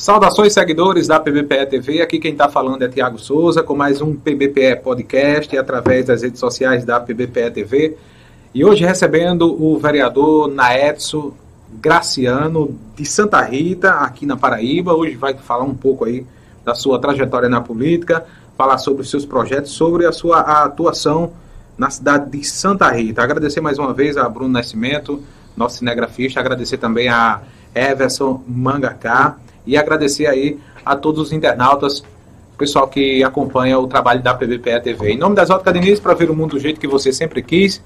Saudações, seguidores da PBPE TV. Aqui quem está falando é Tiago Souza, com mais um PBPE Podcast, através das redes sociais da PBPE TV. E hoje recebendo o vereador Naetso Graciano, de Santa Rita, aqui na Paraíba. Hoje vai falar um pouco aí da sua trajetória na política, falar sobre os seus projetos, sobre a sua atuação na cidade de Santa Rita. Agradecer mais uma vez a Bruno Nascimento, nosso cinegrafista, agradecer também a Everson Mangacá e agradecer aí a todos os internautas, pessoal que acompanha o trabalho da PBPE TV. Em nome das Óticas Diniz, para ver o mundo do jeito que você sempre quis.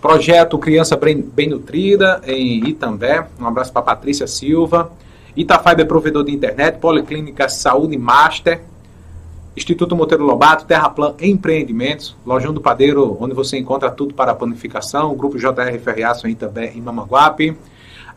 Projeto Criança Bem, Bem Nutrida, em Itambé. Um abraço para Patrícia Silva. Itafiber Provedor de Internet, Policlínica Saúde Master, Instituto Monteiro Lobato, Terraplan Empreendimentos, Lojão do Padeiro, onde você encontra tudo para a panificação, Grupo JR Ferreaço em Itambé, em Mamanguape.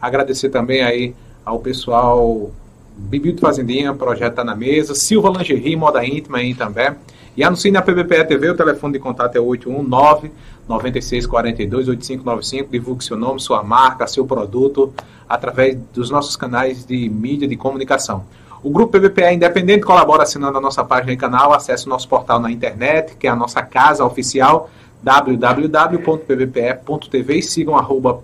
Agradecer também aí ao pessoal Bibito Fazendinha, projeto tá na mesa. Silva Lingerie, moda íntima aí também. E anuncie na PBPE TV, o telefone de contato é 819 9642 8595. Divulgue seu nome, sua marca, seu produto através dos nossos canais de mídia de comunicação. O Grupo PBPE Independente colabora assinando a nossa página e canal. Acesse o nosso portal na internet, que é a nossa casa oficial www.pbpe.tv e sigam arroba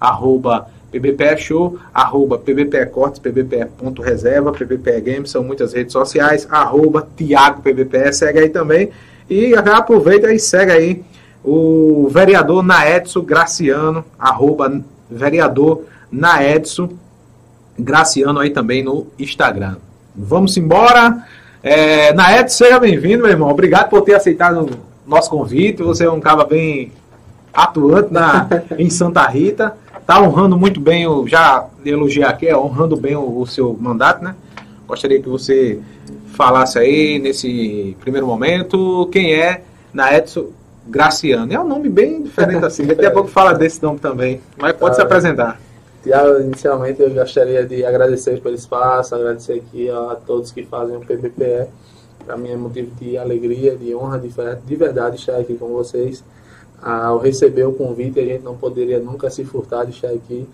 arroba PBPE Show, arroba PBPE Cortes, PBPE.reserva, PBPE Games, são muitas redes sociais, arroba Tiago PBPE, segue aí também. E aproveita e segue aí o vereador Naedson Graciano, arroba vereador Naedson Graciano aí também no Instagram. Vamos embora. É, Naedson, seja bem-vindo, meu irmão. Obrigado por ter aceitado o nosso convite. Você é um cara bem atuante na, em Santa Rita está honrando muito bem, o, já elogiei aqui, é, honrando bem o, o, seu mandato, né? Gostaria que você falasse aí, nesse primeiro momento, quem é Naedson Graciano. É um nome bem diferente assim, daqui a pouco fala desse nome também, mas pode tá, se apresentar. Tiago, inicialmente eu gostaria de agradecer pelo espaço, agradecer aqui a todos que fazem o PBPE. Para mim é motivo de alegria, de honra, de, de verdade estar aqui com vocês ao receber o convite, a gente não poderia nunca se furtar de estar aqui,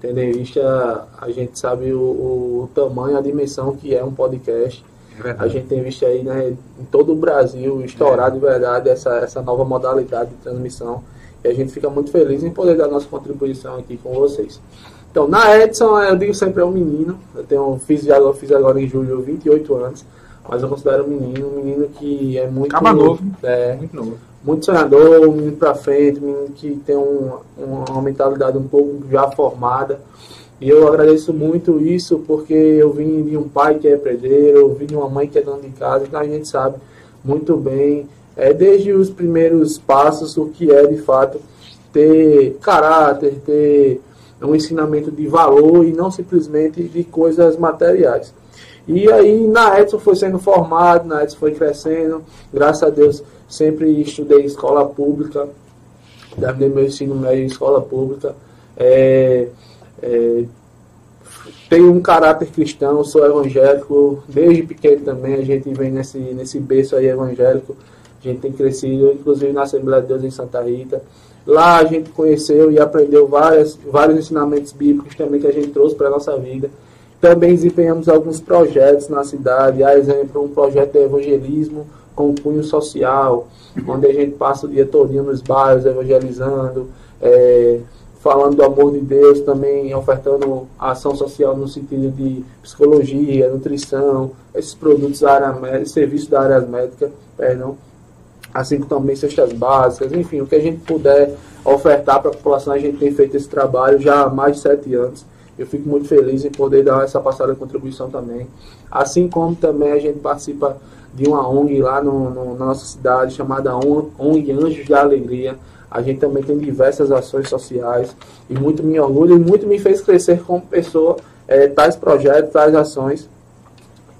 tendo em vista, a gente sabe o, o tamanho, a dimensão que é um podcast. É a gente tem visto aí né, em todo o Brasil estourar é. de verdade essa, essa nova modalidade de transmissão. E a gente fica muito feliz em poder dar nossa contribuição aqui com vocês. Então, na Edson, eu digo sempre é um menino. Eu tenho, fiz, eu fiz agora em julho 28 anos, mas eu considero um menino, um menino que é muito. Acaba novo. É, muito novo muito sonhador, um menino para frente, um menino que tem um, uma mentalidade um pouco já formada. E eu agradeço muito isso porque eu vim de um pai que é empreendedor, eu vim de uma mãe que é dona de casa, então a gente sabe muito bem, é, desde os primeiros passos, o que é de fato ter caráter, ter um ensinamento de valor e não simplesmente de coisas materiais. E aí na Edson foi sendo formado, na Edson foi crescendo, graças a Deus sempre estudei escola pública, terminei meu ensino médio em escola pública. É, é, tenho um caráter cristão, sou evangélico, desde pequeno também a gente vem nesse, nesse berço aí evangélico, a gente tem crescido, inclusive na Assembleia de Deus em Santa Rita. Lá a gente conheceu e aprendeu várias, vários ensinamentos bíblicos também que a gente trouxe para a nossa vida. Também desempenhamos alguns projetos na cidade, a exemplo, um projeto de evangelismo, com cunho social, onde a gente passa o dia todinho nos bairros evangelizando, é, falando do amor de Deus, também ofertando ação social no sentido de psicologia, nutrição, esses produtos da área médica, serviços da área médica, perdão, assim como também cestas básicas, enfim, o que a gente puder ofertar para a população, a gente tem feito esse trabalho já há mais de sete anos. Eu fico muito feliz em poder dar essa passada contribuição também. Assim como também a gente participa de uma ONG lá no, no, na nossa cidade chamada ONG Anjos da Alegria. A gente também tem diversas ações sociais e muito me orgulha e muito me fez crescer como pessoa é, tais projetos, tais ações.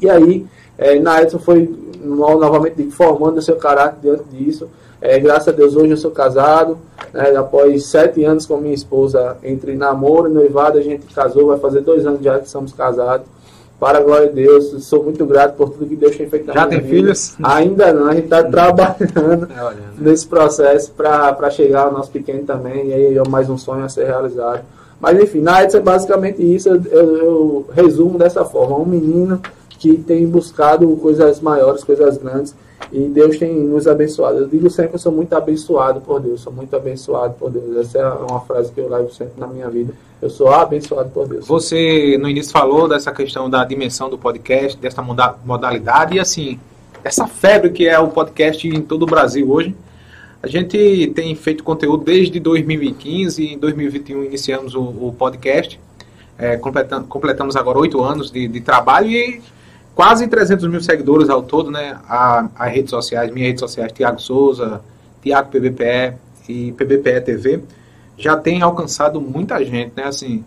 E aí, é, na Edson foi novamente formando o seu caráter diante disso. É, graças a Deus hoje eu sou casado, né, após sete anos com minha esposa, entre namoro e noivado, a gente casou, vai fazer dois anos já que somos casados. Para a glória de Deus, sou muito grato por tudo que Deus tem feito na Já tem vida. filhos? Ainda não, a gente está trabalhando é, nesse processo para chegar ao nosso pequeno também, e aí é mais um sonho a ser realizado. Mas enfim, na Edson é basicamente isso, eu, eu, eu resumo dessa forma. Um menino que tem buscado coisas maiores, coisas grandes, e Deus tem nos abençoado. Eu digo sempre que eu sou muito abençoado por Deus, sou muito abençoado por Deus. Essa é uma frase que eu levo sempre na minha vida. Eu sou abençoado por Deus. Você no início falou dessa questão da dimensão do podcast, dessa modalidade, e assim, essa febre que é o podcast em todo o Brasil hoje. A gente tem feito conteúdo desde 2015 e em 2021 iniciamos o, o podcast. É, completamos, completamos agora oito anos de, de, trabalho e quase 300 mil seguidores ao todo, né? A, as redes sociais, minhas redes sociais, Tiago Souza, Tiago PBPE e PBPE TV, já tem alcançado muita gente, né? Assim,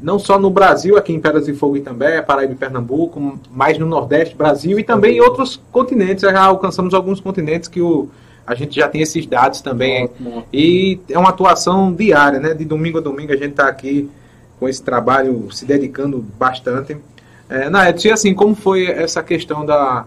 não só no Brasil, aqui em Pedras de Fogo e também, Paraíba e Pernambuco, mas no Nordeste, Brasil e também em outros continentes. Já alcançamos alguns continentes que o a gente já tem esses dados também. Ótimo. E é uma atuação diária, né? De domingo a domingo a gente está aqui com esse trabalho, se dedicando bastante. É, na e assim, como foi essa questão da,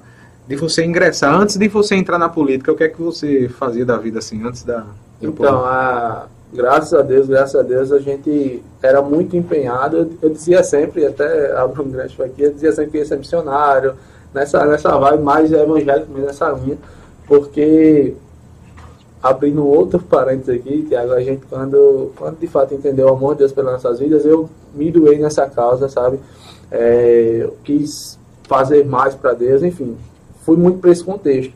de você ingressar, antes de você entrar na política, o que é que você fazia da vida, assim, antes da... Então, a, graças a Deus, graças a Deus, a gente era muito empenhado, eu, dizia sempre, até a Bruno Grande foi aqui, eu dizia sempre que ia ser missionário, nessa, nessa vibe mais evangélica, nessa linha, porque abrindo outro parênteses aqui, Tiago, a gente quando, quando de fato entendeu o amor de Deus pelas nossas vidas, eu me doei nessa causa, sabe? É, quis fazer mais para Deus, enfim, fui muito para esse contexto.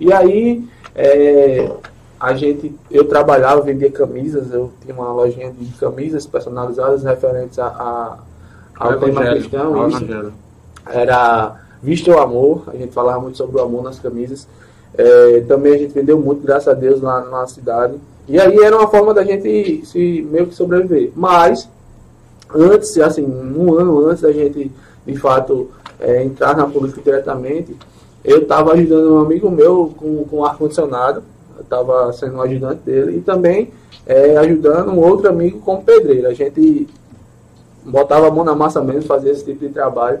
E aí, é, a gente, eu trabalhava, vendia camisas, eu tinha uma lojinha de camisas personalizadas referentes a, a ao tema cristão. Isso era Visto o Amor, a gente falava muito sobre o amor nas camisas. É, também a gente vendeu muito, graças a Deus, lá na cidade. E aí era uma forma da gente se meio que sobreviver. Mas, antes, assim, um ano antes da gente, de fato, é, entrar na política diretamente, eu estava ajudando um amigo meu com, com ar-condicionado. estava sendo um ajudante dele. E também é, ajudando um outro amigo como pedreiro. A gente botava a mão na massa mesmo, fazia esse tipo de trabalho.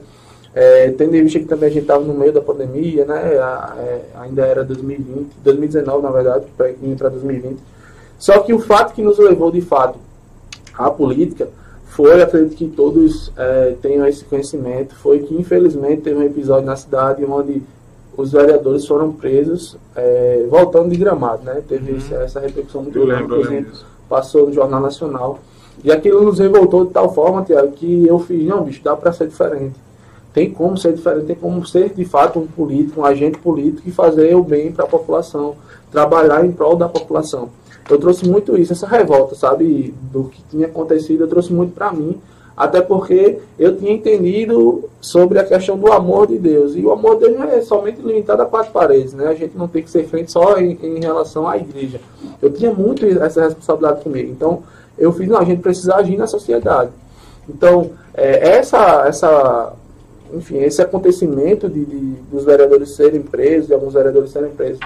É, tendo em vista que também a gente estava no meio da pandemia, né? É, ainda era 2020, 2019 na verdade, para para 2020. Só que o fato que nos levou de fato à política foi, acredito que todos é, tenham esse conhecimento, foi que infelizmente teve um episódio na cidade onde os vereadores foram presos é, voltando de gramado, né? Teve uhum. essa repercussão muito grande, inclusive passou no Jornal Nacional. E aquilo nos revoltou de tal forma, Tiago, que eu fiz, não, bicho, dá para ser diferente tem como ser diferente, tem como ser de fato um político, um agente político e fazer o bem para a população, trabalhar em prol da população. Eu trouxe muito isso, essa revolta, sabe, do que tinha acontecido, eu trouxe muito para mim, até porque eu tinha entendido sobre a questão do amor de Deus. E o amor de Deus não é somente limitado a quatro paredes, né? A gente não tem que ser frente só em, em relação à igreja. Eu tinha muito essa responsabilidade comigo. Então, eu fiz, não, a gente precisa agir na sociedade. Então, é, essa, essa enfim, esse acontecimento de, de, dos vereadores serem presos, de alguns vereadores serem presos.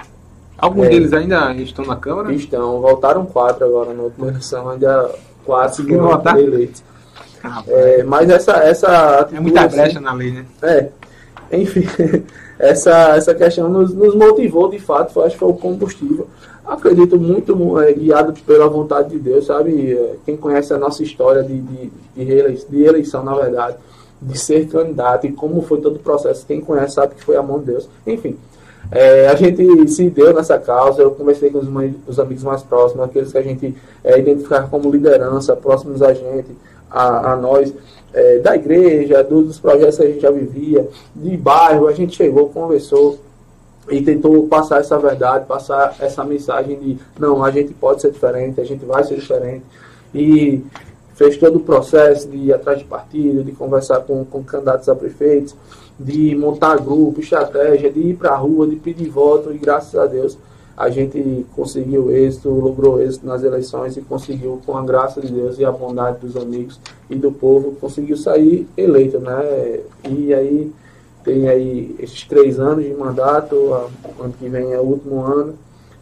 Alguns é, deles ainda estão na Câmara? Estão, voltaram quatro agora na última eleição, ainda quatro foram eleitos. é, mas essa, essa atitude, É muita brecha assim, na lei, né? É. Enfim, essa, essa questão nos, nos motivou de fato, foi, acho que foi o combustível. Acredito muito é, guiado pela vontade de Deus, sabe? É, quem conhece a nossa história de, de, de, de eleição, na verdade de ser candidato e como foi todo o processo. Quem conhece sabe que foi a mão de Deus. Enfim, é, a gente se deu nessa causa. Eu conversei com os, os amigos mais próximos, aqueles que a gente é, identificar como liderança, próximos a gente, a, a nós, é, da igreja, dos projetos que a gente já vivia, de bairro. A gente chegou, conversou e tentou passar essa verdade, passar essa mensagem de não, a gente pode ser diferente, a gente vai ser diferente. E fez todo o processo de ir atrás de partido, de conversar com, com candidatos a prefeitos, de montar grupo, estratégia, de ir para a rua, de pedir voto e graças a Deus a gente conseguiu êxito, logrou êxito nas eleições e conseguiu, com a graça de Deus e a bondade dos amigos e do povo, conseguiu sair eleito, né? E aí tem aí esses três anos de mandato, ano que vem é o último ano.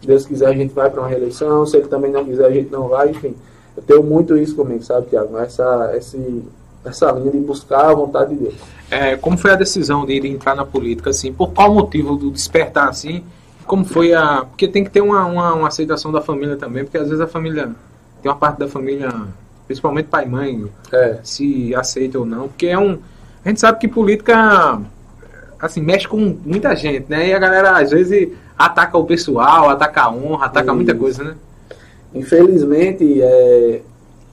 Deus quiser a gente vai para uma reeleição, se ele também não quiser a gente não vai, enfim. Eu tenho muito isso comigo, sabe, Tiago? Essa, esse, essa linha de buscar a vontade de Deus. É, como foi a decisão de, de entrar na política, assim? Por qual motivo do despertar, assim? Como foi a... Porque tem que ter uma, uma, uma aceitação da família também, porque às vezes a família... Tem uma parte da família principalmente pai e mãe, é. se aceita ou não, porque é um. A gente sabe que política assim, mexe com muita gente, né? E a galera às vezes ataca o pessoal, ataca a honra, ataca Isso. muita coisa, né? Infelizmente, é,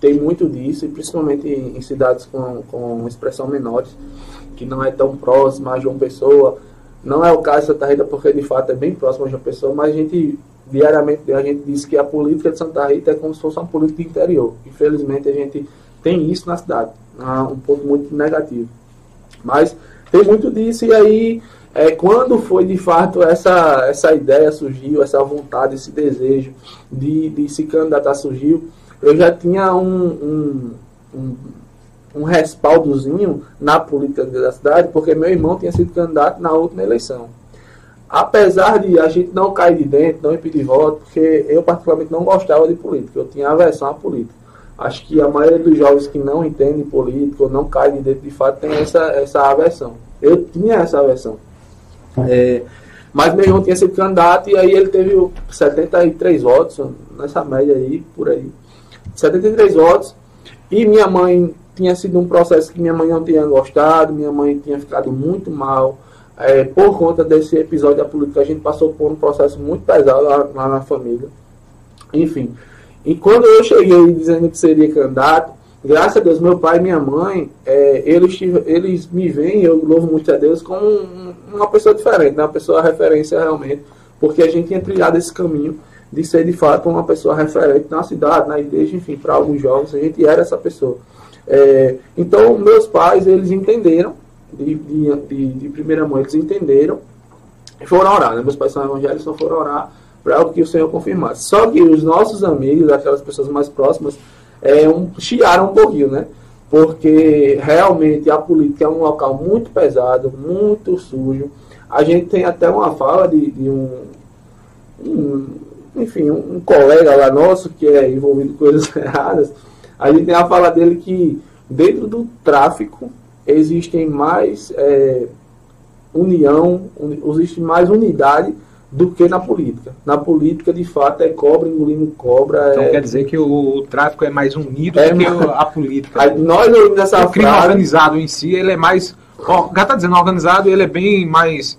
tem muito disso, e principalmente em, cidades com, com expressão menores, que não é tão próxima de uma Pessoa. Não é o caso de Santa Rita, porque de fato é bem próximo de uma Pessoa, mas a gente, diariamente, a gente diz que a política de Santa Rita é como se fosse uma política de interior. Infelizmente, a gente tem isso na cidade, um ponto muito negativo. Mas tem muito disso, e aí, é, quando foi de fato essa, essa ideia surgiu, essa vontade, esse desejo de, de se candidatar surgiu, eu já tinha um, um, um, um respaldozinho na política da cidade, porque meu irmão tinha sido candidato na última eleição. Apesar de a gente não cair de dentro, não impedir voto, porque eu particularmente não gostava de política, eu tinha aversão à política. Acho que a maioria dos jovens que não entendem política ou não caem de dentro de fato tem essa, essa aversão. Eu tinha essa aversão. É, mas meu irmão tinha sido candidato e aí ele teve 73 votos, nessa média aí, por aí. 73 votos. E minha mãe tinha sido um processo que minha mãe não tinha gostado, minha mãe tinha ficado muito mal. É, por conta desse episódio da política, a gente passou por um processo muito pesado lá, lá na família. Enfim. E quando eu cheguei dizendo que seria candidato, graças a Deus, meu pai e minha mãe, é, eles, eles me veem, eu louvo muito a Deus, como uma pessoa diferente, né? uma pessoa referência realmente, porque a gente tinha trilhado esse caminho de ser de fato uma pessoa referente na cidade, na igreja, enfim, para alguns jovens, a gente era essa pessoa. É, então, meus pais, eles entenderam, de, de, de, primeira mão, eles entenderam e foram orar. Né? Meus pais são evangélicos, então foram orar para o que o Senhor confirmasse. Só que os nossos amigos, aquelas pessoas mais próximas, é, um, chiaram um pouquinho, né? Porque realmente a política é um local muito pesado, muito sujo. A gente tem até uma fala de, de um, um enfim, um, um, colega lá nosso que é envolvido em coisas erradas, a gente tem a fala dele que dentro do tráfico existem mais é, união, un, existe mais unidade do que na política. Na política, de fato, é cobra engolindo cobra. Então é... quer dizer que o, o, tráfico é mais unido é, do que a política. Aí, nós ouvimos essa o crime organizado em si, ele é mais. Ó, já está dizendo organizado, ele é bem mais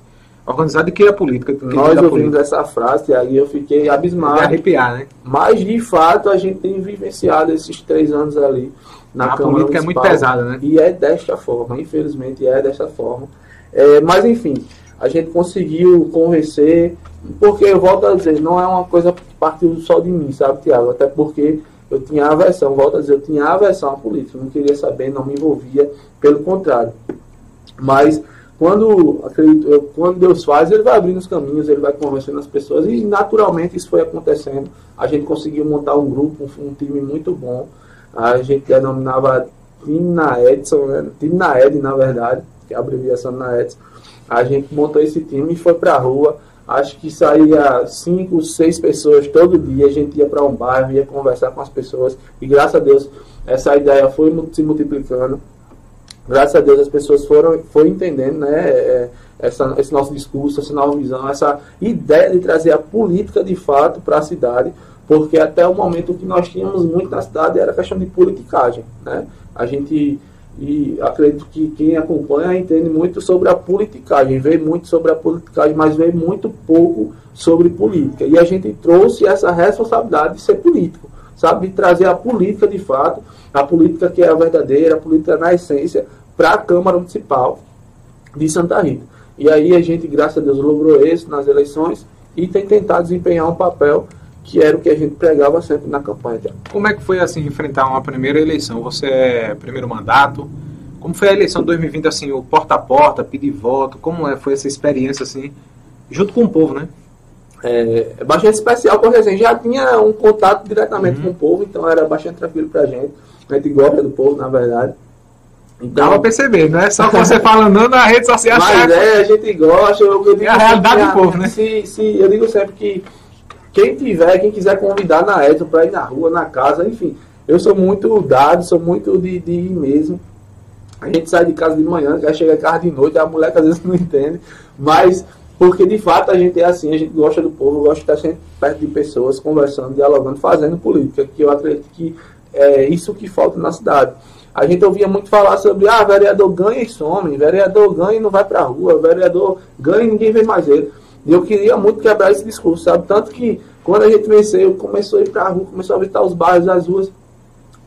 organizado do que a política. Que nós ouvimos política. essa frase e aí eu fiquei abismado. arrepiar, né? Mas de fato a gente tem vivenciado esses três anos ali na a Câmara política é muito pesada, né? E é desta forma, infelizmente é desta forma. É, mas enfim, a gente conseguiu convencer, porque eu volto a dizer, não é uma coisa que partiu só de mim, sabe, Tiago? Até porque eu tinha aversão, volto a dizer, eu tinha aversão à política, não queria saber, não me envolvia, pelo contrário. Mas quando, acredito, eu, quando Deus faz, ele vai abrindo os caminhos, ele vai convencendo as pessoas, e naturalmente isso foi acontecendo. A gente conseguiu montar um grupo, um, um time muito bom. A gente denominava Time na Edson, né? Time na Ed, na verdade, que é a abreviação na Edson a gente montou esse time e foi para a rua. Acho que saía cinco, seis pessoas todo dia. A gente ia para um bairro, ia conversar com as pessoas. E graças a Deus, essa ideia foi se multiplicando. Graças a Deus, as pessoas foram foi entendendo né, é, essa, esse nosso discurso, essa nova visão, essa ideia de trazer a política de fato para a cidade. Porque até o momento o que nós tínhamos muito na cidade era questão de politicagem. Né? A gente e acredito que quem acompanha entende muito sobre a politicagem, vê muito sobre a politicagem, mas vê muito pouco sobre política. E a gente trouxe essa responsabilidade de ser político, sabe? De trazer a política de fato, a política que é a verdadeira, a política na essência, para a Câmara Municipal de Santa Rita. E aí a gente, graças a Deus, logrou isso nas eleições e tem tentado desempenhar um papel que era o que a gente pregava sempre na campanha. Como é que foi assim enfrentar uma primeira eleição? Você é primeiro mandato? Como foi a eleição de 2020 assim, o porta a porta, pedir voto? Como é, foi essa experiência assim, junto com o povo, né? É, é bastante especial porque assim, já tinha um contato diretamente uhum. com o povo, então era bastante tranquilo pra gente. A gente gosta do povo, na verdade. Então, Dá pra perceber, não é só você falando na rede social. Mas é, a gente gosta. Eu, eu é a realidade do povo, né? Se, se, eu digo sempre que quem tiver, quem quiser convidar na Edson para ir na rua, na casa, enfim. Eu sou muito dado, sou muito de, de ir mesmo. A gente sai de casa de manhã, quer chegar em casa de noite, a mulher às vezes não entende. Mas, porque de fato a gente é assim, a gente gosta do povo, gosta de estar sempre perto de pessoas, conversando, dialogando, fazendo política. Que eu acredito que é isso que falta na cidade. A gente ouvia muito falar sobre, ah, vereador ganha e some, vereador ganha e não vai pra rua, vereador ganha e ninguém vê mais ele. E eu queria muito quebrar esse discurso, sabe? Tanto que quando a gente venceu, começou a ir pra rua, começou a visitar os bairros, as ruas,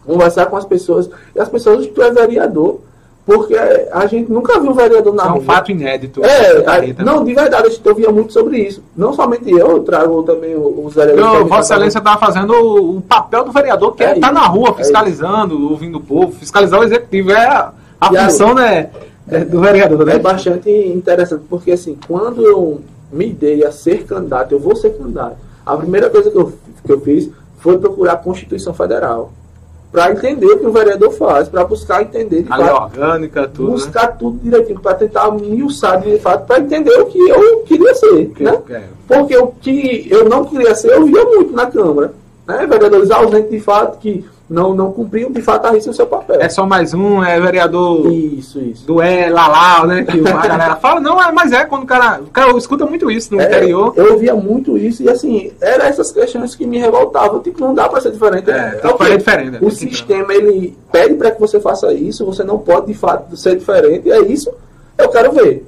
conversar com as pessoas, e as pessoas, tu é vereador, porque a gente nunca viu vereador na É rua. um fato inédito. É, a- né? não, de verdade, a gente ouvia muito sobre isso. Não somente eu, eu trago também os vereadores. Não, Vossa Excelência está fazendo o, o papel do vereador, que é É estar isso, na rua é fiscalizando, ouvindo o povo, fiscalizar o executivo. É a, a E aí- função né, é do vereador, né? É bastante interessante, porque assim, quando eu me dei a ser candidato, eu vou ser candidato, a primeira coisa que eu, que eu fiz foi procurar a Constituição Federal. Para entender o que o vereador faz, para buscar entender de A lei fato, orgânica, tudo. né? buscar tudo direitinho, para tentar miuçar de fato, para entender o que eu queria ser. Que- Né? Porque o que eu não queria ser, eu via muito na Câmara. Né? Vereadores ausentes de fato, que não, não cumpriam de fato a risca o seu papel. É só mais um, é vereador Isso, isso. do é, Lalau, né? Que a galera fala, não, é, mas é quando o cara. O cara escuta muito isso no É, interior. Eu via muito isso e assim, eram essas questões que me revoltavam. Tipo, não dá pra ser diferente. É, fazer quê? diferente. né? O sistema ele pede para que você faça isso, você não pode de fato ser diferente, e é isso eu quero ver.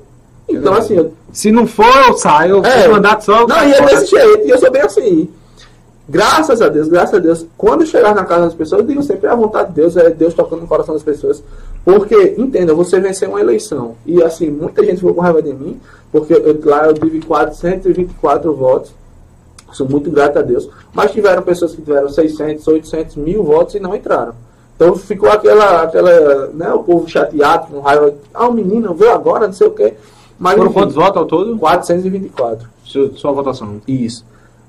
Então, assim, eu, Se não for, eu saio. É. É. mandato só. eu não, e é desse jeito, e eu sou bem assim. Graças a Deus, graças a Deus, quando chegar na casa das pessoas, eu digo sempre a vontade de Deus, é Deus tocando no coração das pessoas. Porque, entenda, você venceu uma eleição. E assim, muita gente ficou com raiva de mim, porque eu- lá eu tive 424 votos. Sou muito grato a Deus. Mas tiveram pessoas que tiveram 600, 800 mil votos e não entraram. Então ficou aquela, aquela né, o povo chateado, com raiva. Ah, o menino veio agora, não sei o quê. Mas, Foram enfim, quantos votos ao todo? 424. Sua, sua votação. Isso.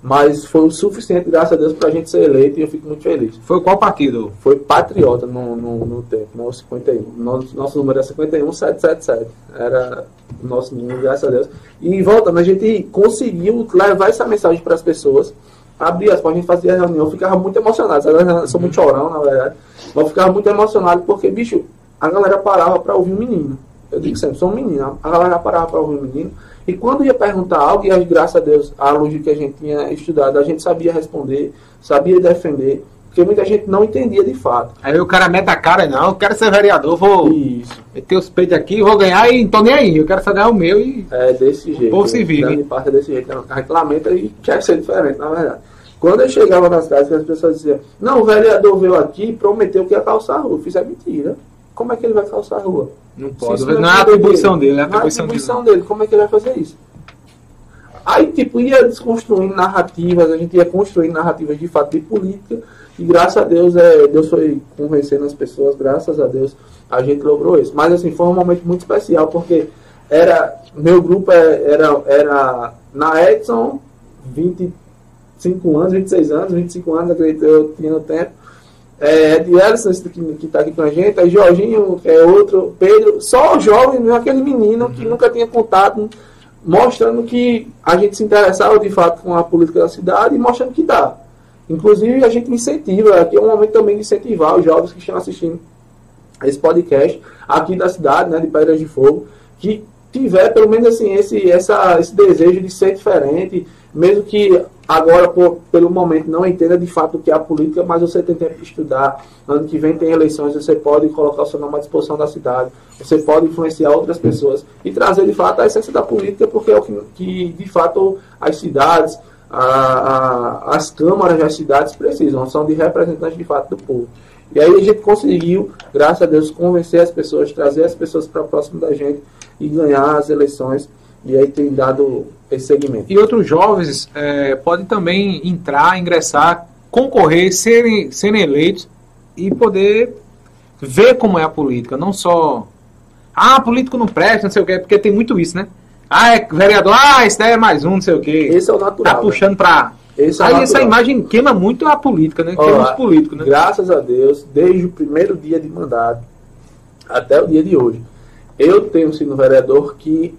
Mas foi o suficiente, graças a Deus, pra gente ser eleito e eu fico muito feliz. Foi qual partido? Foi patriota no, no, no tempo, no 51. Nosso, nosso número era 51777. Era o nosso número, graças a Deus. E voltando, a gente conseguiu levar essa mensagem para as pessoas. Abrir as portas, a gente fazia reunião, eu ficava muito emocionado. Eu sou muito chorão, na verdade. Mas eu ficava muito emocionado porque, bicho, a galera parava para ouvir o menino. Eu digo sempre, sou um menino. A galera parava para ouvir o menino. E quando ia perguntar algo, e graças a Deus, a lógica que a gente tinha estudado, a gente sabia responder, sabia defender, porque muita gente não entendia de fato. Aí o cara mete a cara, não, eu quero ser vereador, vou Isso. meter os peitos aqui, vou ganhar e não tô nem aí. Eu quero só ganhar o meu e. É desse jeito. povo se vive, Grande parte é desse jeito. A gente lamenta e quer ser diferente, na verdade. Quando eu chegava nas casas, as pessoas diziam, não, o vereador veio aqui e prometeu que ia calçar a rua. Eu fiz, é mentira. Como é que ele vai calçar a rua? Não pode. isso Não é a atribuição dele, é a Não é a atribuição dele. atribuição dele. Como é que ele vai fazer isso? Aí, tipo, ia desconstruindo narrativas, a gente ia construindo narrativas de fato de política, e graças a Deus, é, Deus foi convencendo as pessoas, graças a Deus, a gente logrou isso. Mas, assim, foi um momento muito especial, porque era, meu grupo é- era, era na Edson, 25 anos, 26 anos, 25 anos, acredito eu tinha no tempo, é, Ed Ellison, que, que tá aqui com a gente, aí Jorginho, que é outro, Pedro, só o jovem, mesmo, aquele menino que nunca tinha contato, mostrando que a gente se interessava de fato com a política da cidade e mostrando que dá. Inclusive, a gente incentiva, aqui é um momento também de incentivar os jovens que estão assistindo esse podcast aqui da cidade, né, de Pedras de Fogo, que tiver pelo menos assim esse, essa, esse desejo de ser diferente, mesmo que agora por, pelo momento não entenda de fato o que é a política, mas você tem tempo de estudar. Ano que vem tem eleições, você pode colocar o seu nome à disposição da cidade, você pode influenciar outras pessoas e trazer de fato a essência da política, porque é o que, que de fato as cidades, a, a, as câmaras das cidades precisam, são de representantes de fato do povo. E aí a gente conseguiu, graças a Deus, convencer as pessoas, trazer as pessoas para próximo da gente e ganhar as eleições. E aí tem dado esse segmento. E outros jovens é, podem também entrar, ingressar, concorrer, serem, serem eleitos e poder ver como é a política, não só. Ah, político não presta, não sei o quê, porque tem muito isso, né? Ah, é vereador, ah, esse daí é mais um, não sei o quê. Esse é o natural. Tá né? puxando pra. Esse é Aí essa natural. imagem queima muito a política, né? Queima os políticos, né? Graças a Deus, desde o primeiro dia de mandato até o dia de hoje, eu tenho sido um vereador que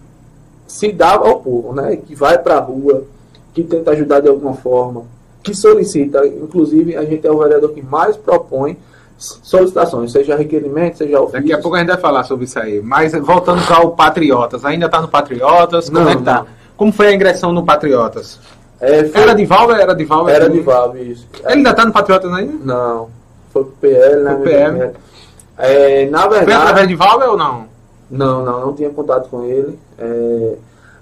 se dá ao povo, né? Que vai para a rua, que tenta ajudar de alguma forma, que solicita. Inclusive, a gente é o vereador que mais propõe solicitações, seja requerimento, seja ofício. Daqui a pouco a gente vai falar sobre isso aí. Mas voltando ao Patriotas, ainda tá no Patriotas? Como Não, é que tá? não. Como foi a ingressão no Patriotas? É, foi- Era de Valve? Era de Valve? era de Valve, isso. Ele ainda tá no Patriotas ainda? Não. foi pro PL, né? PL. É, na verdade. Foi através de Valber ou não? Não, não, não tinha contato com ele. É,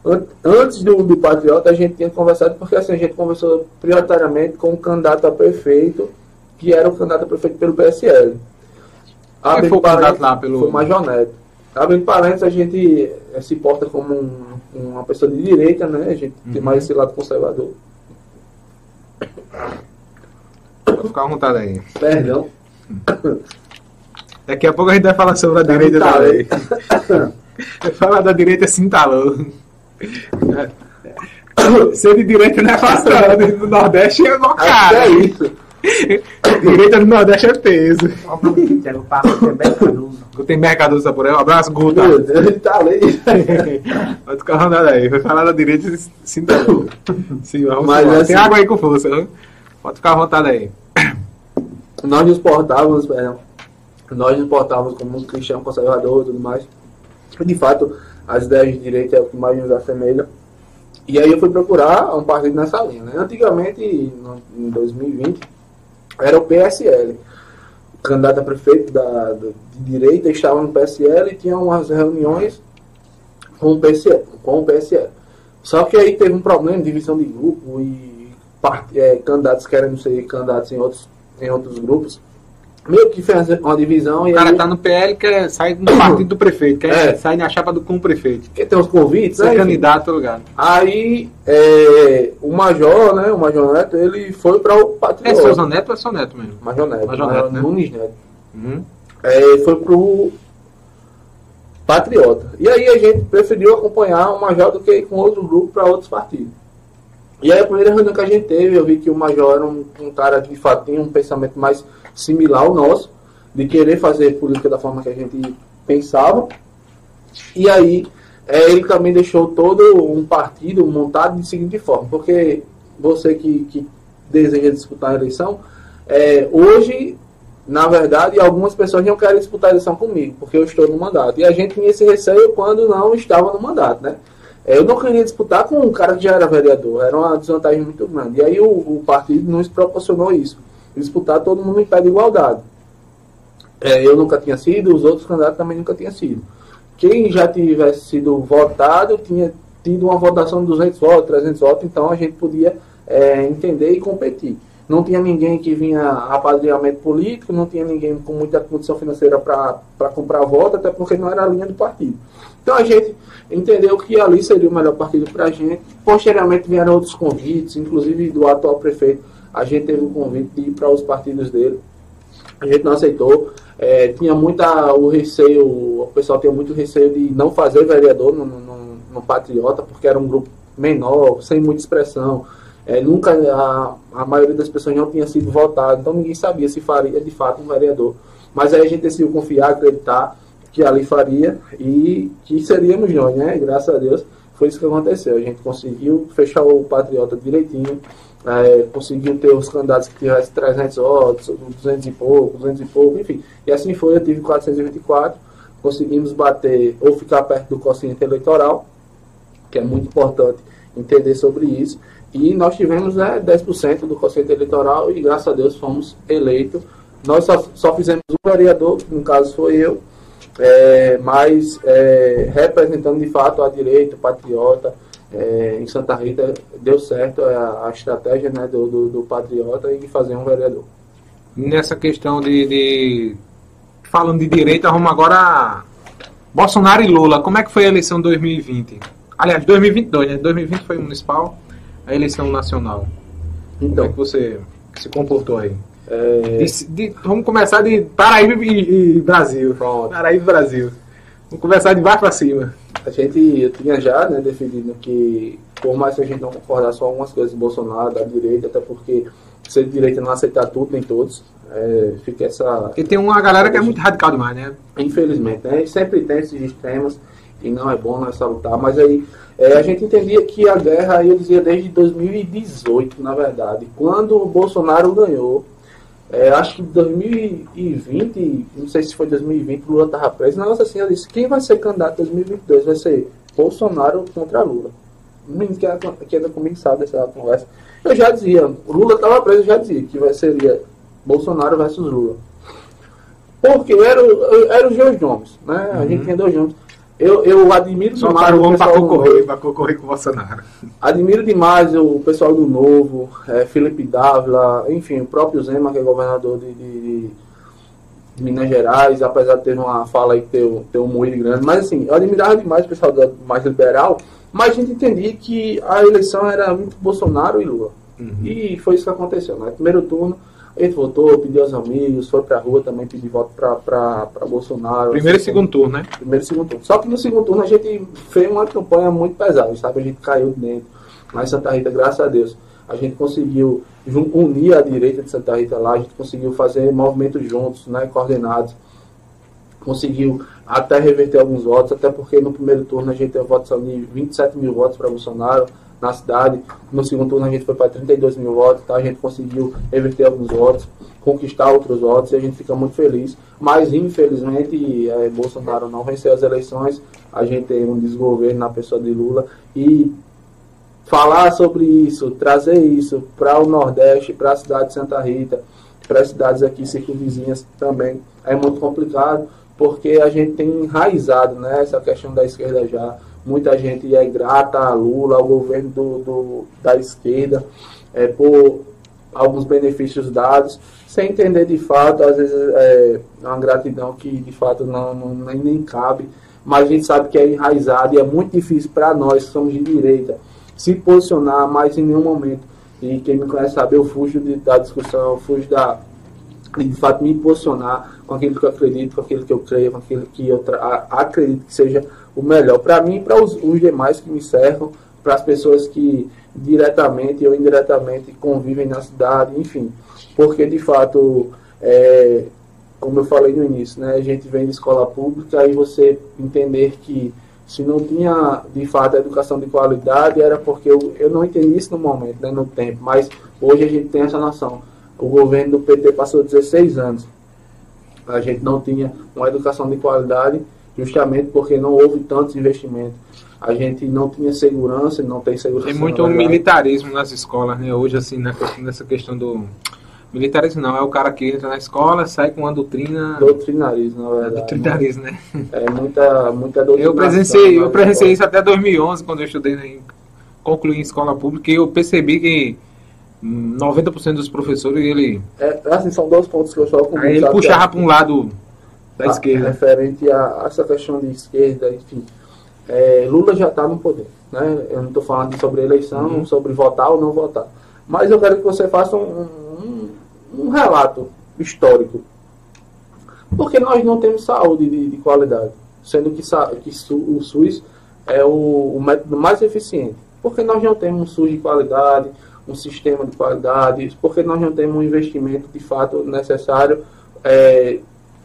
an- antes do, do Patriota, a gente tinha conversado, porque assim, a gente conversou prioritariamente com o candidato a prefeito, que era o candidato a prefeito pelo PSL. Quem foi o candidato lá pelo- Foi Neto. Abrindo parênteses, a gente eh, se porta como um- uma pessoa de direita, né? A gente tem Uhum. mais esse lado conservador. Pode ficar à vontade aí. Perdão. Daqui a pouco a gente vai falar sobre a direita muito também. Falar da direita assim, tá louco. Ser de direita não é fácil, não. No Nordeste é bocado. é isso. Direita no Nordeste é peso. Olha o nome que tem, o papo também Caruso. Gutenberg Cardoso tá por aí. Um abraço, Guta. Meu Deus, ele tá ali. Pode ficar rodado aí. Vai falar da direita e sim, tá louco. Sim, vamos Mas assim- Tem água aí com força. viu? Pode ficar à vontade aí. nós nos portávamos, perdão, nós nos portávamos como um cristão conservador e tudo mais. De fato, as ideias de direita é o que mais nos assemelha. E aí eu fui procurar um partido nessa linha. Né? Antigamente, em 2020, era o PSL. O candidato a prefeito da, de direita estava no PSL e tinha umas reuniões com o PSL. Com o PSL. Só que aí teve um problema, divisão de grupo e part- é, candidatos querendo ser candidatos em outros, em outros grupos. Meio que fez uma divisão e O cara aí, tá no PL, quer sair do partido do prefeito, quer É. sair na chapa do, com o prefeito. porque tem os convites, Ser né? candidato, tá ligado? Aí é, o Major, né? O Major Neto, ele foi para o É Patriota. Souza Neto ou é só Neto mesmo? Major Neto, Major Major, Neto, né? Nunes Neto. Uhum. É, foi pro Patriota. E aí a gente preferiu acompanhar o Major do que ir com outro grupo para outros partidos. E aí a primeira reunião que a gente teve, eu vi que o Major era um, um cara que de fato tinha um pensamento mais similar ao nosso, de querer fazer política da forma que a gente pensava. E aí é, ele também deixou todo um partido montado de seguinte forma, porque você que, que deseja disputar a eleição, é, hoje, na verdade, algumas pessoas não querem disputar a eleição comigo, porque eu estou no mandato. E a gente tinha esse receio quando não estava no mandato, né? É, Eu não queria disputar com um cara que já era vereador, era uma desvantagem muito grande. E aí o, o partido nos proporcionou isso, disputar todo mundo em pé de igualdade. É, eu nunca tinha sido, os outros candidatos também nunca tinham sido. Quem já tivesse sido votado tinha tido uma votação de 200 votos, 300 votos, então a gente podia é, entender e competir. Não tinha ninguém que vinha a apadrinhamento político, não tinha ninguém com muita condição financeira para comprar voto, até porque não era a linha do partido. Então a gente entendeu que ali seria o melhor partido para a gente. Posteriormente vieram outros convites, inclusive do atual prefeito. A gente teve um convite de ir para os partidos dele. A gente não aceitou. É, tinha muita o receio, o pessoal tinha muito receio de não fazer vereador no, no, no Patriota, porque era um grupo menor, sem muita expressão. É, nunca a, a maioria das pessoas não tinha sido votado, então ninguém sabia se faria de fato um vereador. Mas aí a gente decidiu confiar, acreditar que ali faria e que seríamos nós, né? Graças a Deus foi isso que aconteceu. A gente conseguiu fechar o Patriota direitinho, é, conseguiu ter os candidatos que tivessem 300 votos, 200 e pouco, 200 e pouco, enfim. E assim foi, eu tive 424, conseguimos bater ou ficar perto do quociente eleitoral, que é muito importante entender sobre isso. E nós tivemos né, 10% do quociente eleitoral e graças a Deus fomos eleitos. Nós só, só fizemos um vereador, que no caso foi eu, é, mas é, representando de fato a direita, patriota, é, em Santa Rita deu certo a, a estratégia né, do, do, do, patriota e fazer um vereador. Nessa questão de, de, falando de direita, vamos agora Bolsonaro e Lula. Como é que foi a eleição 2020? Aliás, 2022, né? 2020 foi municipal, a eleição nacional. Então, Como é que você se comportou aí? É... De, de, vamos começar de Paraíba e, e Brasil. Pronto. Paraíba e Brasil. Vamos começar de baixo para cima. A gente eu tinha já né, definido que, por mais que a gente não concordasse com algumas coisas do Bolsonaro, da direita, até porque ser de direita não aceitar tudo, nem todos, é, fica essa. Porque tem uma galera que é muito radical demais, né? Infelizmente, né? Sempre tem esses extremos e não é bom, não é salutar, mas aí é, a gente entendia que a guerra, eu dizia desde 2018, na verdade, quando o Bolsonaro ganhou. É, acho que em 2020, não sei se foi 2020, Lula estava preso. Negócio assim, eu disse: quem vai ser candidato em 2022? Vai ser Bolsonaro contra Lula. O menino que, que anda comigo sabe dessa conversa. Eu já dizia: Lula estava preso, eu já dizia que vai, seria Bolsonaro versus Lula. Porque era, o- era os dois nomes, né? A gente tinha dois nomes. Eu, eu admiro Só demais homem para concorrer, para concorrer com o Bolsonaro. Admiro demais o pessoal do Novo, eh, Felipe Dávila, enfim, o próprio Zema, que é governador de, de- de- Minas Gerais, apesar de ter uma fala aí que tem, um- tem um moído grande. Mas assim, eu admirava demais o pessoal da, mais liberal, mas a gente entendia que a eleição era muito Bolsonaro e Lula. E foi isso que aconteceu. Né? Primeiro turno, a gente votou, pediu aos amigos, foi pra rua também pedir voto pra, pra Bolsonaro. Primeiro e Assim, segundo turno, né? primeiro e segundo turno. Só que no segundo turno a gente fez uma campanha muito pesada, sabe? A gente caiu dentro. Em Santa Rita, graças a Deus, a gente conseguiu unir a direita de Santa Rita lá, a gente conseguiu fazer movimentos juntos, né, coordenados. Conseguiu até reverter alguns votos, até porque no primeiro turno a gente teve votação de 27 mil votos para Bolsonaro na cidade. No segundo turno a gente foi para 32 mil votos, tá? a gente conseguiu reverter alguns votos, conquistar outros votos e a gente fica muito feliz. Mas infelizmente eh, Bolsonaro não venceu as eleições, a gente tem um desgoverno na pessoa de Lula e falar sobre isso, trazer isso para o Nordeste, para a cidade de Santa Rita, para as cidades aqui circunvizinhas também é muito complicado, porque a gente tem enraizado né, essa questão da esquerda já. Muita gente é grata a Lula, ao governo do, do- da esquerda, é, por alguns benefícios dados, sem entender de fato, às vezes é uma gratidão que de fato não, não- nem, nem cabe, mas a gente sabe que é enraizado e é muito difícil para nós que somos de direita se posicionar mais em nenhum momento. E quem me conhece sabe, eu fujo de- da discussão, eu fujo da, de, fato me posicionar com aquilo que eu acredito, com aquilo que eu creio, com aquilo que eu acredito que seja o melhor para mim e para os, os demais que me cercam, para as pessoas que diretamente ou indiretamente convivem na cidade, enfim. Porque de fato, é, como eu falei no início, né, a gente vem de escola pública e você entender que se não tinha de fato educação de qualidade era porque eu, eu não entendi isso no momento, né, no tempo, mas hoje a gente tem essa noção. O governo do PT passou 16 anos. A gente não tinha uma educação de qualidade justamente porque não houve tantos investimentos. A gente não tinha segurança, não tem segurança. Tem muito militarismo nas escolas, né? Hoje, assim, nessa questão do. Militarismo não, é o cara que entra na escola, sai com uma doutrina. Doutrinarismo, na verdade. Doutrinarismo, né? É muita, muita doutrinação. Eu presenciei, eu presenciei isso até 2011, quando eu estudei, em, concluí em escola pública, e eu percebi que 90% dos professores, ele, É, assim, são dois pontos que eu só comigo, aí ele puxava para um lado da Ah, esquerda. Referente a, a essa questão de esquerda, enfim. É, Lula já está no poder. Né? Eu não estou falando sobre eleição, Uhum. sobre votar ou não votar. Mas eu quero que você faça um, um, um relato histórico. Porque nós não temos saúde de, de qualidade. Sendo que, que o SUS é o, o método mais eficiente. Porque nós não temos um SUS de qualidade, um sistema de qualidade, porque nós não temos um investimento de fato necessário é,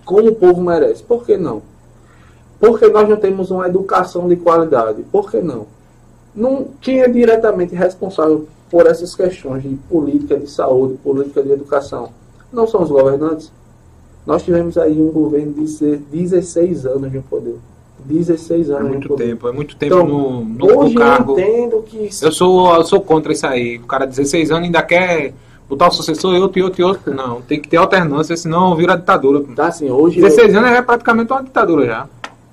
como o povo merece. Por que não? Porque nós não temos uma educação de qualidade. Por que não? não quem é diretamente responsável por essas questões de política de saúde, política de educação? Não são os governantes. Nós tivemos aí um governo de se- 16 anos de poder. 16 É anos de muito tempo, é muito tempo Então, no, no, no Hoje cargo. eu entendo que Eu sou, eu sou contra isso aí. O cara de 16 anos ainda quer botar o sucessor e outro e outro e outro. Não, tem que ter alternância, senão vira ditadura. tá assim, hoje eu- 16 anos é praticamente uma ditadura já.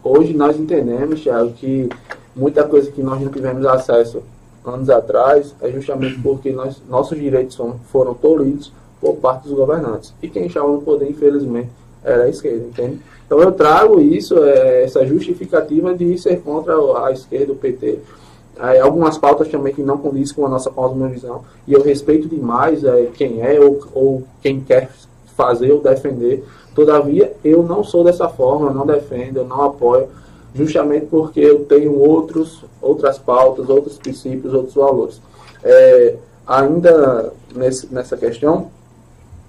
Hoje nós entendemos, Thiago, que muita coisa que nós não tivemos acesso anos atrás é justamente porque nós, nossos direitos foram, foram tolhidos por parte dos governantes. E quem estava no poder, infelizmente, era a esquerda, entende? Então eu trago isso, é, essa justificativa de ser contra a esquerda, o PT. É, algumas pautas também que não condizem com a nossa cosmovisão. E eu respeito demais é, quem é ou, ou quem quer fazer ou defender. Todavia, eu não sou dessa forma, eu não defendo, eu não apoio, justamente porque eu tenho outros, outras pautas, outros princípios, outros valores. É, ainda nesse, nessa questão,